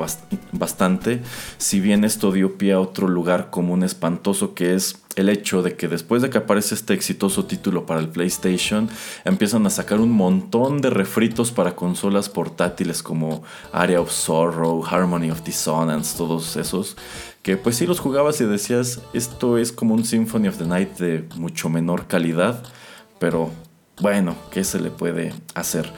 bastante, si bien esto dio pie a otro lugar común espantoso que es el hecho de que después de que aparece este exitoso título para el PlayStation, empiezan a sacar un montón de refritos para consolas portátiles como Area of Sorrow, Harmony of Dissonance, todos esos, que pues si los jugabas y decías, esto es como un Symphony of the Night de mucho menor calidad, pero bueno, ¿qué se le puede hacer?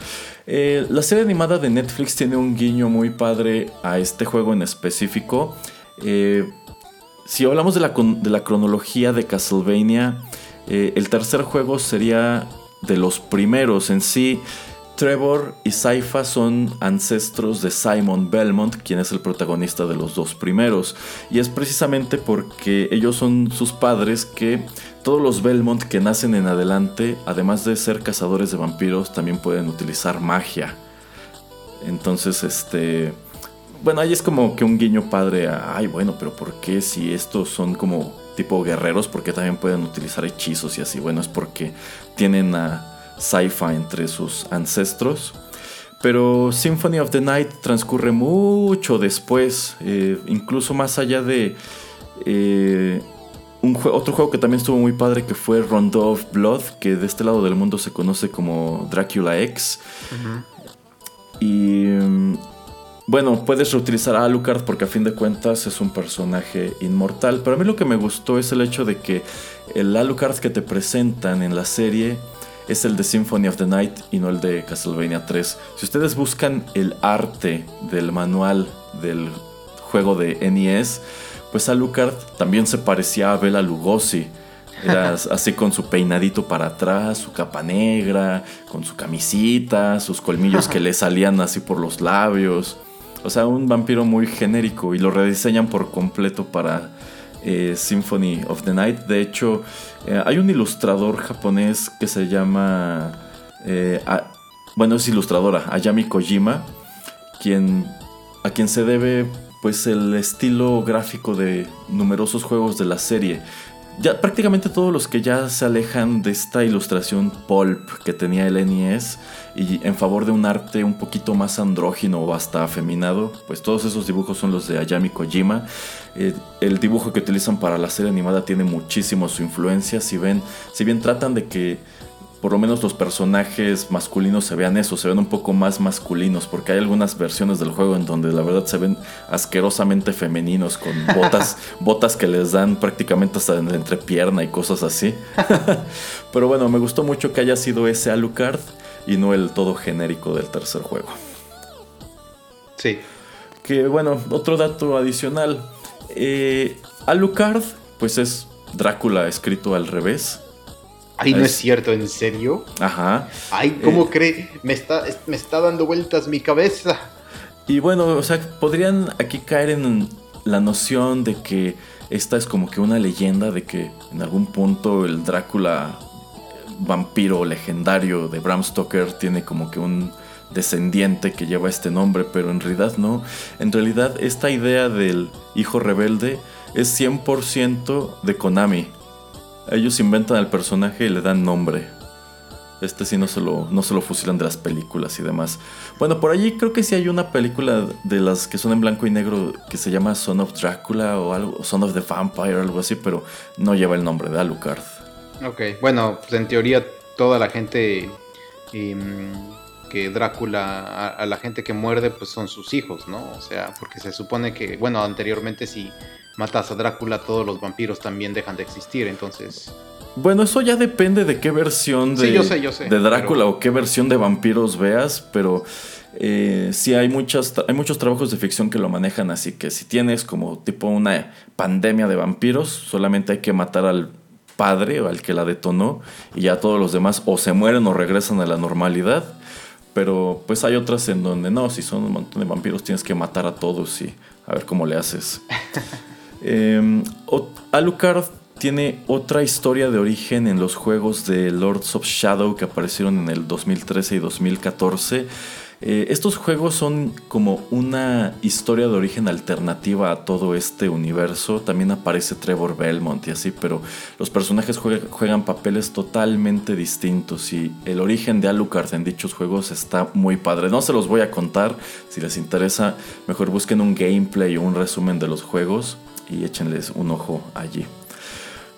Eh, la serie animada de Netflix tiene un guiño muy padre a este juego en específico. Eh, si hablamos de la, de la, cronología de Castlevania, eh, el tercer juego sería de los primeros en sí. Trevor y Saifa son ancestros de Simon Belmont, quien es el protagonista de los dos primeros. Y es precisamente porque ellos son sus padres que todos los Belmont que nacen en adelante, además de ser cazadores de vampiros, también pueden utilizar magia. Entonces, este... Bueno, ahí es como que un guiño padre a, ay, bueno, pero ¿por qué si estos son como tipo guerreros? Porque también pueden utilizar hechizos y así. Bueno, es porque tienen a sci-fi entre sus ancestros. Pero Symphony of the Night transcurre mucho después, eh, incluso más allá de eh, un otro juego que también estuvo muy padre que fue Rondo of Blood, que de este lado del mundo se conoce como Dracula X. Y mm, bueno, puedes reutilizar a Alucard porque a fin de cuentas es un personaje inmortal. Pero a mí lo que me gustó es el hecho de que el Alucard que te presentan en la serie es el de Symphony of the Night y no el de Castlevania 3. Si ustedes buscan el arte del manual del juego de NES, pues Alucard también se parecía a Bela Lugosi. Era *laughs* así con su peinadito para atrás, su capa negra, con su camisita, sus colmillos *laughs* que le salían así por los labios. O sea, un vampiro muy genérico y lo rediseñan por completo para eh, Symphony of the Night. De hecho, eh, hay un ilustrador japonés que se llama... Eh, bueno, es ilustradora, Ayami Kojima, a quien se debe pues el estilo gráfico de numerosos juegos de la serie. Ya prácticamente todos los que ya se alejan de esta ilustración pulp que tenía el NES y en favor de un arte un poquito más andrógino o hasta afeminado, pues todos esos dibujos son los de Ayami Kojima. Eh, el dibujo que utilizan para la serie animada tiene muchísimo su influencia. Si si bien tratan de que por lo menos los personajes masculinos se vean eso, se ven un poco más masculinos, porque hay algunas versiones del juego en donde la verdad se ven asquerosamente femeninos, con *laughs* botas, botas que les dan prácticamente hasta en la entrepierna y cosas así. *laughs* Pero bueno, me gustó mucho que haya sido ese Alucard y no el todo genérico del tercer juego. Sí. Que bueno, otro dato adicional. Eh, Alucard, pues es Drácula escrito al revés. Ay, no es, cierto, ¿en serio? Ajá. Ay, ¿cómo eh, cree? Me está, me está dando vueltas mi cabeza. Y bueno, o sea, podrían aquí caer en la noción de que esta es como que una leyenda de que en algún punto el Drácula vampiro legendario de Bram Stoker tiene como que un descendiente que lleva este nombre, pero en realidad no. En realidad esta idea del hijo rebelde es 100% de Konami. Ellos inventan al personaje y le dan nombre. Este sí no se, lo, no se lo fusilan de las películas y demás. Bueno, por allí creo que sí hay una película de las que son en blanco y negro que se llama Son of Drácula o algo, Son of the Vampire o algo así, pero no lleva el nombre de Alucard. Ok, bueno, pues en teoría toda la gente em, que Drácula, a, la gente que muerde, pues son sus hijos, ¿no? O sea, porque se supone que, bueno, anteriormente si matas a Drácula, todos los vampiros también dejan de existir, entonces... Bueno, eso ya depende de qué versión de, de Drácula o qué versión de vampiros veas, pero eh, sí hay, muchas, hay muchos trabajos de ficción que lo manejan así, que si tienes como tipo una pandemia de vampiros, solamente hay que matar al padre o al que la detonó y ya todos los demás o se mueren o regresan a la normalidad. Pero pues hay otras en donde no, si son un montón de vampiros tienes que matar a todos y a ver cómo le haces. *laughs* Em, Alucard tiene otra historia de origen en los juegos de Lords of Shadow que aparecieron en el 2013 y 2014. Eh, estos juegos son como una historia de origen alternativa a todo este universo. También aparece Trevor Belmont y así, pero los personajes juegan papeles totalmente distintos y el origen de Alucard en dichos juegos está muy padre. No se los voy a contar, si les interesa, mejor busquen un gameplay o un resumen de los juegos y échenles un ojo allí.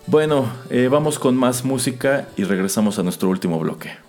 Bueno, eh, vamos con más música y regresamos a nuestro último bloque.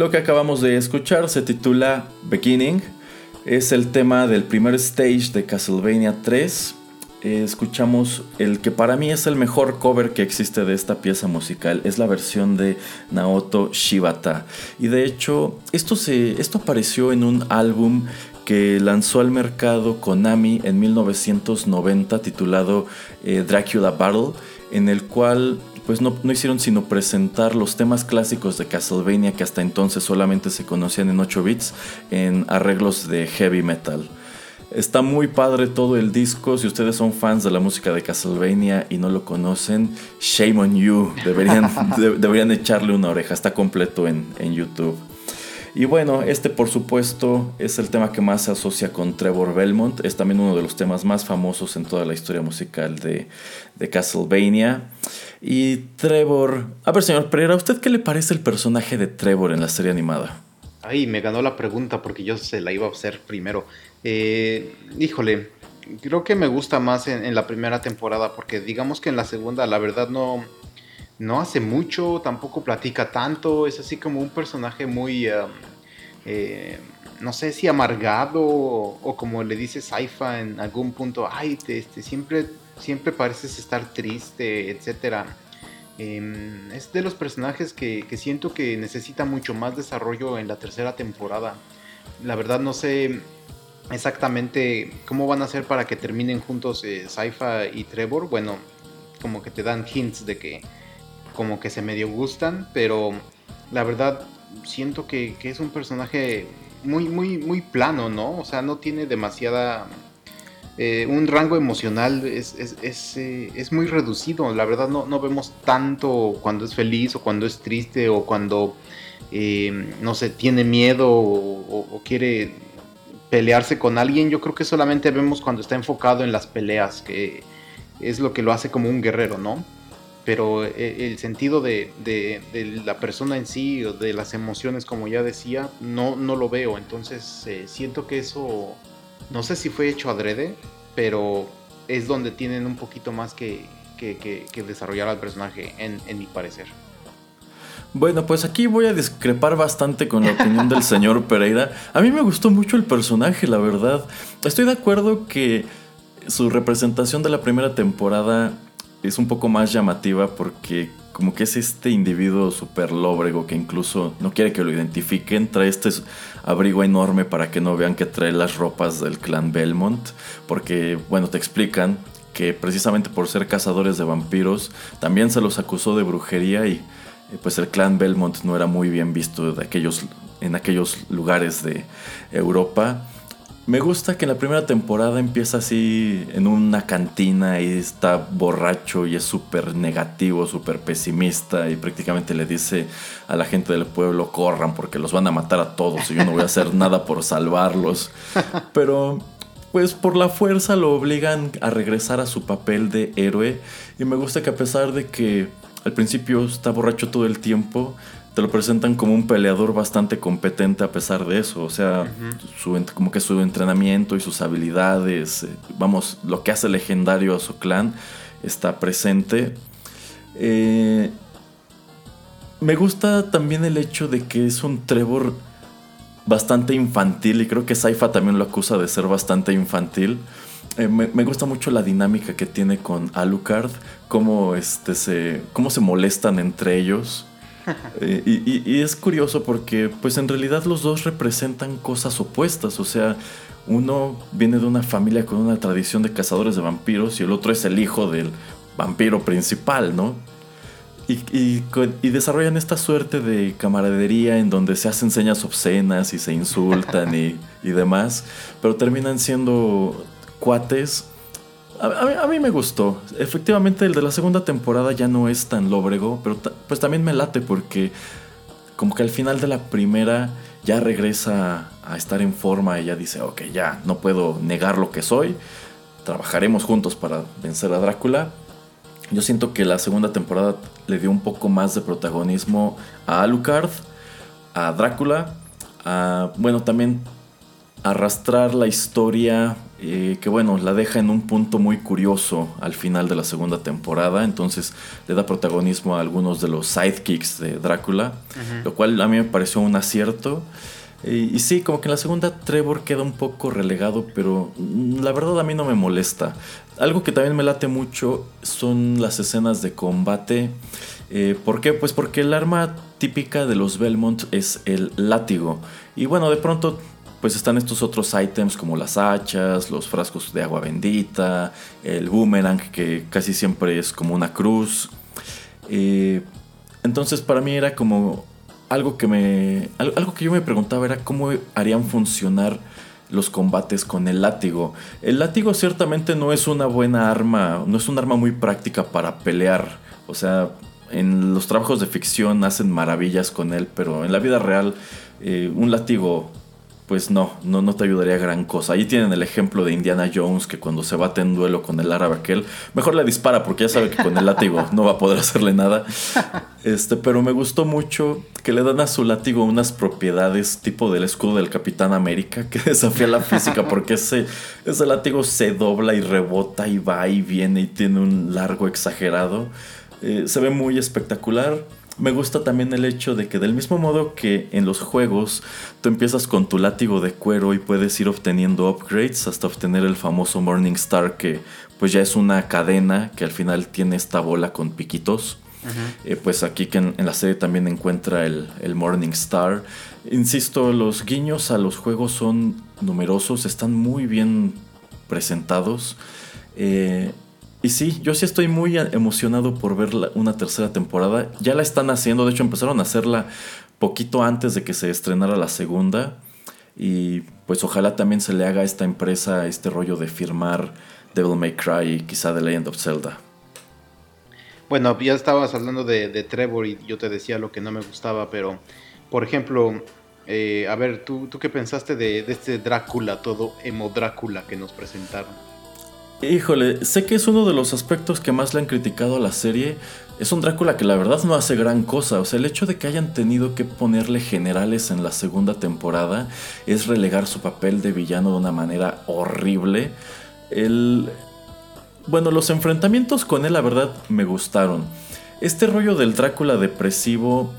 Lo que acabamos de escuchar se titula Beginning. Es el tema del primer stage de Castlevania 3. escuchamos el que para mí es el mejor cover que existe de esta pieza musical. Es la versión de Naoto Shibata. Y de hecho, esto, se, esto apareció en un álbum que lanzó al mercado Konami en 1990 titulado eh, Dracula Battle, en el cual pues no, no, hicieron sino presentar los temas clásicos de Castlevania que hasta entonces solamente se conocían en 8 bits en arreglos de heavy metal. Está muy padre todo el disco. Si ustedes son fans de la música de Castlevania y no lo conocen, shame on you. Deberían, *laughs* deberían echarle una oreja. Está completo en, en, YouTube. Y bueno, este por supuesto es el tema que más se asocia con Trevor Belmont. Es también uno de los temas más famosos en toda la historia musical de, Castlevania. Y Trevor... A ver, señor Pereira, ¿a usted qué le parece el personaje de Trevor en la serie animada? Ay, me ganó la pregunta porque yo se la iba a hacer primero. Eh, híjole, creo que me gusta más en, la primera temporada porque digamos que en la segunda la verdad no, no hace mucho, tampoco platica tanto, es así como un personaje muy, um, eh, no sé si amargado o, como le dice Saifa en algún punto, ay, este, siempre, siempre pareces estar triste, etcétera. Em, es de los personajes que, que, siento que necesita mucho más desarrollo en la tercera temporada. La verdad no sé exactamente cómo van a hacer para que terminen juntos eh, Saifa y Trevor. Bueno, como que te dan hints de que como que se medio gustan, pero la verdad siento que, es un personaje muy, muy, muy plano, ¿no? O sea, no tiene demasiada... Eh, un rango emocional es, es, eh, muy reducido, la verdad no, no, vemos tanto cuando es feliz o cuando es triste o cuando, no sé, tiene miedo o quiere pelearse con alguien, yo creo que solamente vemos cuando está enfocado en las peleas, que es lo que lo hace como un guerrero, ¿no? Pero eh, el sentido de, la persona en sí, o de las emociones, como ya decía, no, no lo veo. Entonces eh, siento que eso, no sé si fue hecho adrede, pero es donde tienen un poquito más que, desarrollar al personaje, en mi parecer. Bueno, pues aquí voy a discrepar bastante con la opinión del *laughs* señor Pereira. A mí me gustó mucho el personaje, la verdad. Estoy de acuerdo que su representación de la primera temporada es un poco más llamativa porque como que es este individuo súper lóbrego que incluso no quiere que lo identifiquen, trae este abrigo enorme para que no vean que trae las ropas del clan Belmont, porque bueno, te explican que precisamente por ser cazadores de vampiros también se los acusó de brujería y eh, pues el clan Belmont no era muy bien visto en aquellos lugares de Europa. Me gusta que en la primera temporada empieza así en una cantina y está borracho y es súper negativo, súper pesimista y prácticamente le dice a la gente del pueblo corran porque los van a matar a todos y yo no voy a hacer *laughs* nada por salvarlos. Pero pues por la fuerza lo obligan a regresar a su papel de héroe y me gusta que a pesar de que al principio está borracho todo el tiempo, te lo presentan como un peleador bastante competente a pesar de eso. O sea, su, como que su entrenamiento y sus habilidades, eh, vamos, lo que hace legendario a su clan está presente. Eh, me gusta también el hecho de que es un Trevor bastante infantil y creo que Saifa también lo acusa de ser bastante infantil. Eh, me, gusta mucho la dinámica que tiene con Alucard, cómo, este, se, cómo se molestan entre ellos. Eh, y, es curioso porque pues en realidad los dos representan cosas opuestas, o sea, uno viene de una familia con una tradición de cazadores de vampiros y el otro es el hijo del vampiro principal, ¿no? Y, desarrollan esta suerte de camaradería en donde se hacen señas obscenas y se insultan y, y demás, pero terminan siendo cuates. A, mí me gustó. Efectivamente, el de la segunda temporada ya no es tan lóbrego, pero pues también me late porque como que al final de la primera ya regresa a estar en forma y ya dice, ok, ya no puedo negar lo que soy, trabajaremos juntos para vencer a Drácula. Yo siento que la segunda temporada le dio un poco más de protagonismo a Alucard, a Drácula, a, bueno, también arrastrar la historia eh, que bueno, la deja en un punto muy curioso al final de la segunda temporada, entonces le da protagonismo a algunos de los sidekicks de Drácula, lo cual a mí me pareció un acierto. Y, sí, como que en la segunda Trevor queda un poco relegado, pero mm, la verdad a mí no me molesta. Algo que también me late mucho son las escenas de combate. Eh, ¿Por qué? Pues porque el arma típica de los Belmont es el látigo. Y bueno, de pronto pues están estos otros ítems como las hachas, los frascos de agua bendita, el boomerang que casi siempre es como una cruz. Eh, entonces para mí era como algo que me algo que yo me preguntaba era cómo harían funcionar los combates con el látigo. El látigo ciertamente no es una buena arma, no es un arma muy práctica para pelear. O sea, en los trabajos de ficción hacen maravillas con él, pero en la vida real eh, un látigo pues no, no, no te ayudaría gran cosa. Ahí tienen el ejemplo de Indiana Jones que cuando se bate en duelo con el árabe aquel, mejor le dispara porque ya sabe que con el látigo *laughs* no va a poder hacerle nada. Este, pero me gustó mucho que le dan a su látigo unas propiedades tipo del escudo del Capitán América que *laughs* desafía la física porque ese, ese látigo se dobla y rebota y va y viene y tiene un largo exagerado. Eh, se ve muy espectacular. Me gusta también el hecho de que del mismo modo que en los juegos tú empiezas con tu látigo de cuero y puedes ir obteniendo upgrades hasta obtener el famoso Morning Star que pues ya es una cadena que al final tiene esta bola con piquitos. Eh, pues aquí que en, la serie también encuentra el, el, Morning Star. Insisto, los guiños a los juegos son numerosos, están muy bien presentados. Eh, y sí, yo sí estoy muy emocionado por ver una tercera temporada. Ya la están haciendo, de hecho empezaron a hacerla poquito antes de que se estrenara la segunda. Y pues ojalá también se le haga a esta empresa este rollo de firmar Devil May Cry y quizá The Legend of Zelda. Bueno, ya estabas hablando de, Trevor y yo te decía lo que no me gustaba, pero por ejemplo, eh, a ver, ¿tú, ¿tú qué pensaste de, de este Drácula, todo emo Drácula que nos presentaron? Híjole, sé que es uno de los aspectos que más le han criticado a la serie. Es un Drácula que la verdad no hace gran cosa. O sea, el hecho de que hayan tenido que ponerle generales en la segunda temporada es relegar su papel de villano de una manera horrible. El... Bueno, los enfrentamientos con él la verdad me gustaron. Este rollo del Drácula depresivo,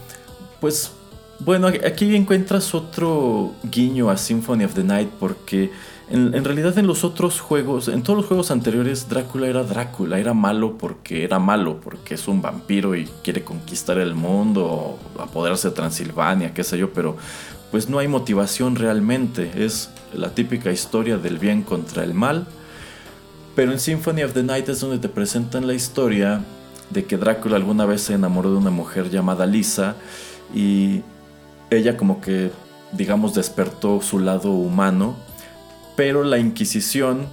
pues bueno, aquí encuentras otro guiño a Symphony of the Night porque en, realidad en los otros juegos, en todos los juegos anteriores, Drácula era Drácula, era malo porque era malo, porque es un vampiro y quiere conquistar el mundo, apoderarse de Transilvania, qué sé yo, pero pues no hay motivación realmente, es la típica historia del bien contra el mal. Pero en Symphony of the Night es donde te presentan la historia de que Drácula alguna vez se enamoró de una mujer llamada Lisa y ella como que digamos despertó su lado humano pero la Inquisición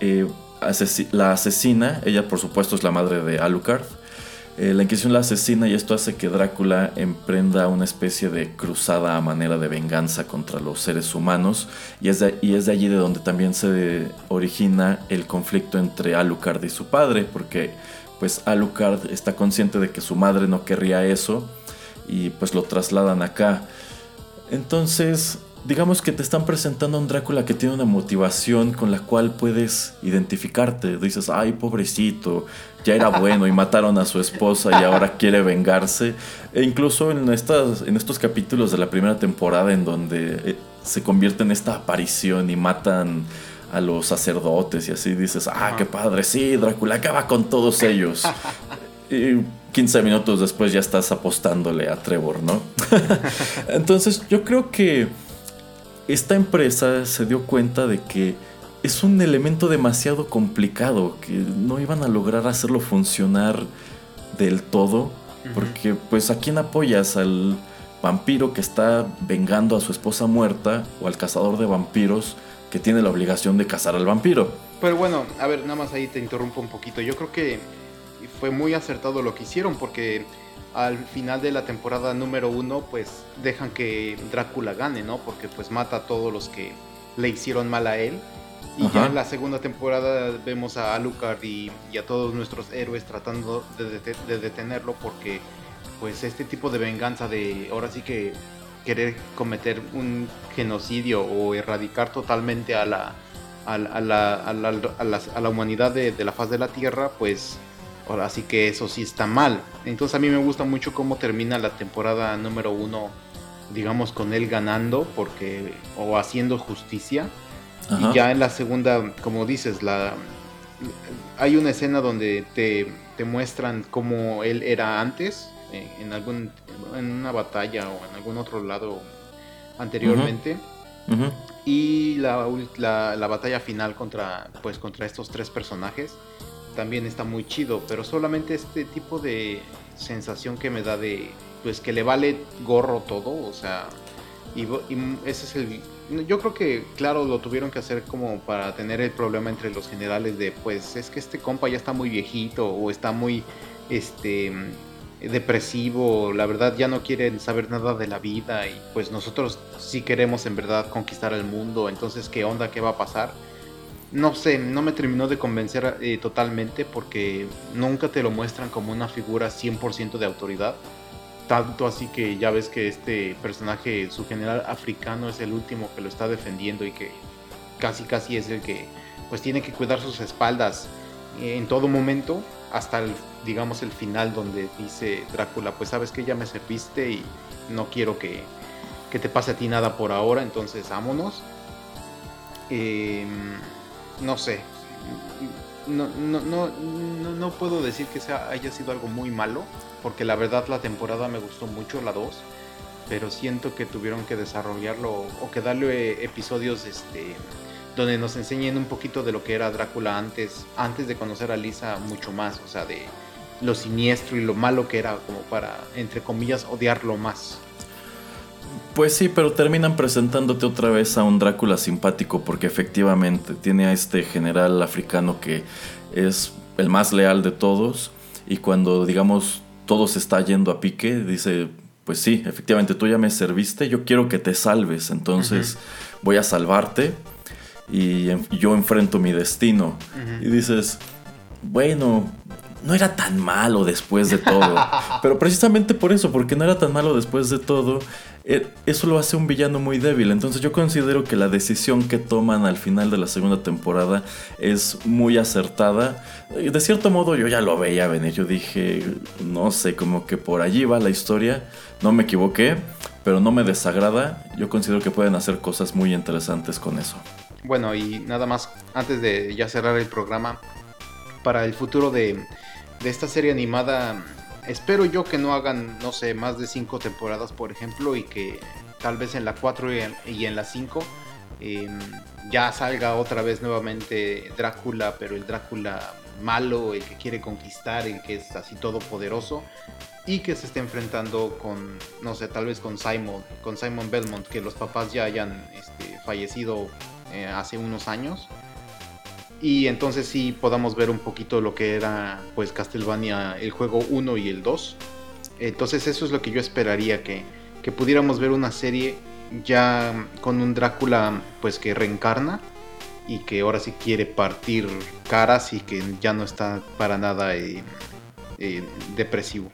eh, la asesina, ella por supuesto es la madre de Alucard, eh, la Inquisición la asesina y esto hace que Drácula emprenda una especie de cruzada a manera de venganza contra los seres humanos y es y es de allí de donde también se origina el conflicto entre Alucard y su padre, porque pues Alucard está consciente de que su madre no querría eso y pues lo trasladan acá. Entonces digamos que te están presentando a un Drácula que tiene una motivación con la cual puedes identificarte. Dices, ay, pobrecito, ya era bueno y *laughs* mataron a su esposa y ahora quiere vengarse. E incluso en, estas, en estos capítulos de la primera temporada en donde eh, se convierte en esta aparición y matan a los sacerdotes y así dices, ah, qué padre, sí, Drácula acaba con todos ellos. *laughs* y 15 minutos después ya estás apostándole a Trevor, ¿no? *laughs* Entonces yo creo que esta empresa se dio cuenta de que es un elemento demasiado complicado, que no iban a lograr hacerlo funcionar del todo, porque pues a quién apoyas al vampiro que está vengando a su esposa muerta o al cazador de vampiros que tiene la obligación de cazar al vampiro. Pero bueno, a ver, nada más ahí te interrumpo un poquito. Yo creo que fue muy acertado lo que hicieron porque al final de la temporada número uno, pues dejan que Drácula gane, ¿no? Porque pues mata a todos los que le hicieron mal a él. Y ya en la segunda temporada vemos a Alucard y, a todos nuestros héroes tratando de, detenerlo porque pues este tipo de venganza de ahora sí que querer cometer un genocidio o erradicar totalmente a la, a la, a la, a la humanidad de, la faz de la Tierra, pues Así que eso sí está mal. Entonces a mí me gusta mucho cómo termina la temporada número uno, digamos, con él ganando porque o haciendo justicia. Y ya en la segunda, como dices, la hay una escena donde te, te muestran cómo él era antes, eh, en algún en una batalla o en algún otro lado anteriormente. Y la, la, batalla final contra, pues, contra estos tres personajes también está muy chido, pero solamente este tipo de sensación que me da de, pues que le vale gorro todo, o sea, y, y ese es el... Yo creo que, claro, lo tuvieron que hacer como para tener el problema entre los generales de, pues es que este compa ya está muy viejito o está muy, este, depresivo, la verdad ya no quieren saber nada de la vida y pues nosotros sí queremos en verdad conquistar el mundo, entonces qué onda, qué va a pasar. No sé, no me terminó de convencer eh, totalmente porque nunca te lo muestran como una figura 100% de autoridad. Tanto así que ya ves que este personaje, su general africano, es el último que lo está defendiendo y que casi casi es el que pues tiene que cuidar sus espaldas en todo momento hasta el, digamos, el final donde dice Drácula, pues sabes que ya me serviste y no quiero que, te pase a ti nada por ahora, entonces vámonos. Em, no sé, no, no, no, no, puedo decir que sea, haya sido algo muy malo, porque la verdad la temporada me gustó mucho, la 2, pero siento que tuvieron que desarrollarlo o que darle episodios este, donde nos enseñen un poquito de lo que era Drácula antes, antes de conocer a Lisa mucho más, o sea, de lo siniestro y lo malo que era, como para, entre comillas, odiarlo más. Pues sí, pero terminan presentándote otra vez a un Drácula simpático, porque efectivamente tiene a este general africano que es el más leal de todos, y cuando, digamos, todo se está yendo a pique, dice, pues sí, efectivamente tú ya me serviste, yo quiero que te salves, entonces voy a salvarte y, yo enfrento mi destino. Y dices, bueno, no era tan malo después de todo. *laughs* Pero precisamente por eso, porque no era tan malo después de todo, eso lo hace un villano muy débil. Entonces yo considero que la decisión que toman al final de la segunda temporada es muy acertada. De cierto modo yo ya lo veía venir. Yo dije, no sé, como que por allí va la historia. No me equivoqué, pero no me desagrada. Yo considero que pueden hacer cosas muy interesantes con eso. Bueno, y nada más, antes de ya cerrar el programa, para el futuro de, esta serie animada, espero yo que no hagan, no sé, más de cinco temporadas, por ejemplo, y que tal vez en la 4 y en, la 5 em, ya salga otra vez nuevamente Drácula, pero el Drácula malo, el que quiere conquistar, el que es así todopoderoso y que se esté enfrentando con, no sé, tal vez con Simon, con Simon Belmont, que los papás ya hayan este, fallecido eh, hace unos años. Y entonces sí podamos ver un poquito lo que era pues Castlevania, el juego 1 y el 2. Entonces eso es lo que yo esperaría, que, que pudiéramos ver una serie ya con un Drácula pues que reencarna y que ahora sí quiere partir caras y que ya no está para nada eh, eh, depresivo.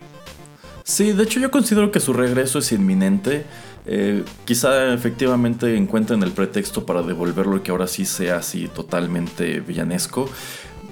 Sí, de hecho yo considero que su regreso es inminente. Eh, quizá efectivamente encuentren el pretexto para devolverlo y que ahora sí sea así totalmente villanesco.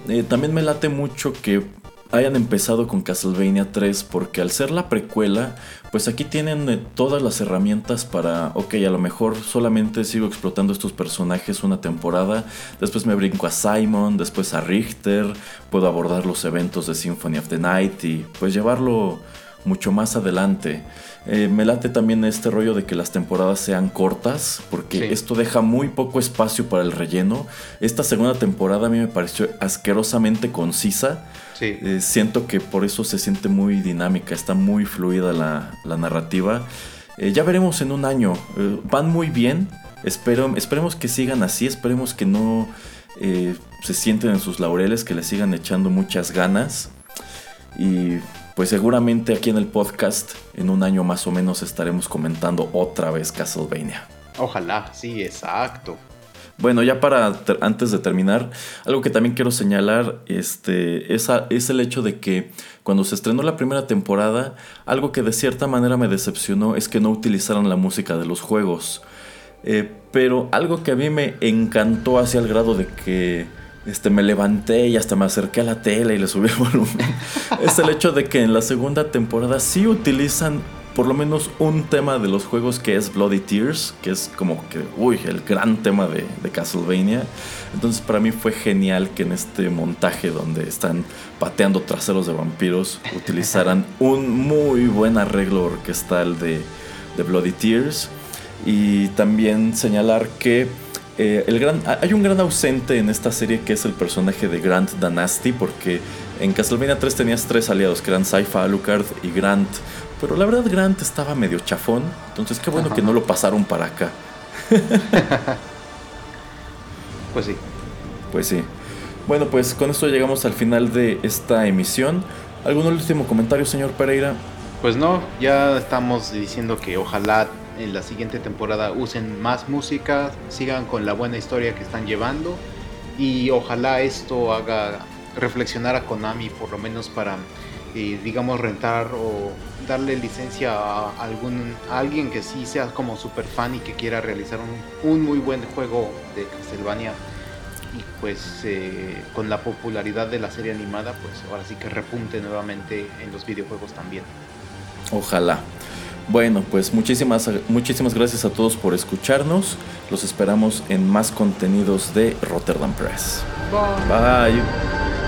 Eh, también me late mucho que hayan empezado con Castlevania 3 porque al ser la precuela, pues aquí tienen eh, todas las herramientas para, ok, a lo mejor solamente sigo explotando estos personajes una temporada, después me brinco a Simon, después a Richter, puedo abordar los eventos de Symphony of the Night y pues llevarlo mucho más adelante. Eh, me late también este rollo de que las temporadas sean cortas, porque esto deja muy poco espacio para el relleno. Esta segunda temporada a mí me pareció asquerosamente concisa. Eh, siento que por eso se siente muy dinámica, está muy fluida la, narrativa. Eh, ya veremos en un año. van muy bien. Espero, esperemos que sigan así, esperemos que no se sienten en sus laureles, que le sigan echando muchas ganas. Y pues seguramente aquí en el podcast en un año más o menos estaremos comentando otra vez Castlevania. Ojalá, sí, exacto. Bueno, ya para antes de terminar, algo que también quiero señalar este, es, es, el hecho de que cuando se estrenó la primera temporada, algo que de cierta manera me decepcionó es que no utilizaron la música de los juegos. Eh, pero algo que a mí me encantó hacia el grado de que este, me levanté y hasta me acerqué a la tele y le subí el *laughs* volumen. es el hecho de que en la segunda temporada sí utilizan por lo menos un tema de los juegos que es Bloody Tears, que es como que, uy, el gran tema de, de, Castlevania. Entonces para mí fue genial que en este montaje donde están pateando traseros de vampiros *laughs* utilizaran un muy buen arreglo orquestal de, de Bloody Tears. Y también señalar que eh, el gran, hay un gran ausente en esta serie que es el personaje de Grant Danasty, porque en Castlevania 3 tenías tres aliados, que eran Saifa, Alucard y Grant. Pero la verdad Grant estaba medio chafón, entonces qué bueno que no lo pasaron para acá. *laughs* pues sí. Pues sí. Bueno, pues con esto llegamos al final de esta emisión. ¿Algún último comentario, señor Pereira? Pues no, ya estamos diciendo que ojalá en la siguiente temporada usen más música, sigan con la buena historia que están llevando y ojalá esto haga reflexionar a Konami por lo menos para eh, digamos rentar o darle licencia a algún alguien que sí sea como super fan y que quiera realizar un, un muy buen juego de Castlevania. Y pues eh, con la popularidad de la serie animada pues ahora sí que repunte nuevamente en los videojuegos también. Ojalá bueno, pues muchísimas, muchísimas gracias a todos por escucharnos. Los esperamos en más contenidos de Rotterdam Press. Bye. Bye.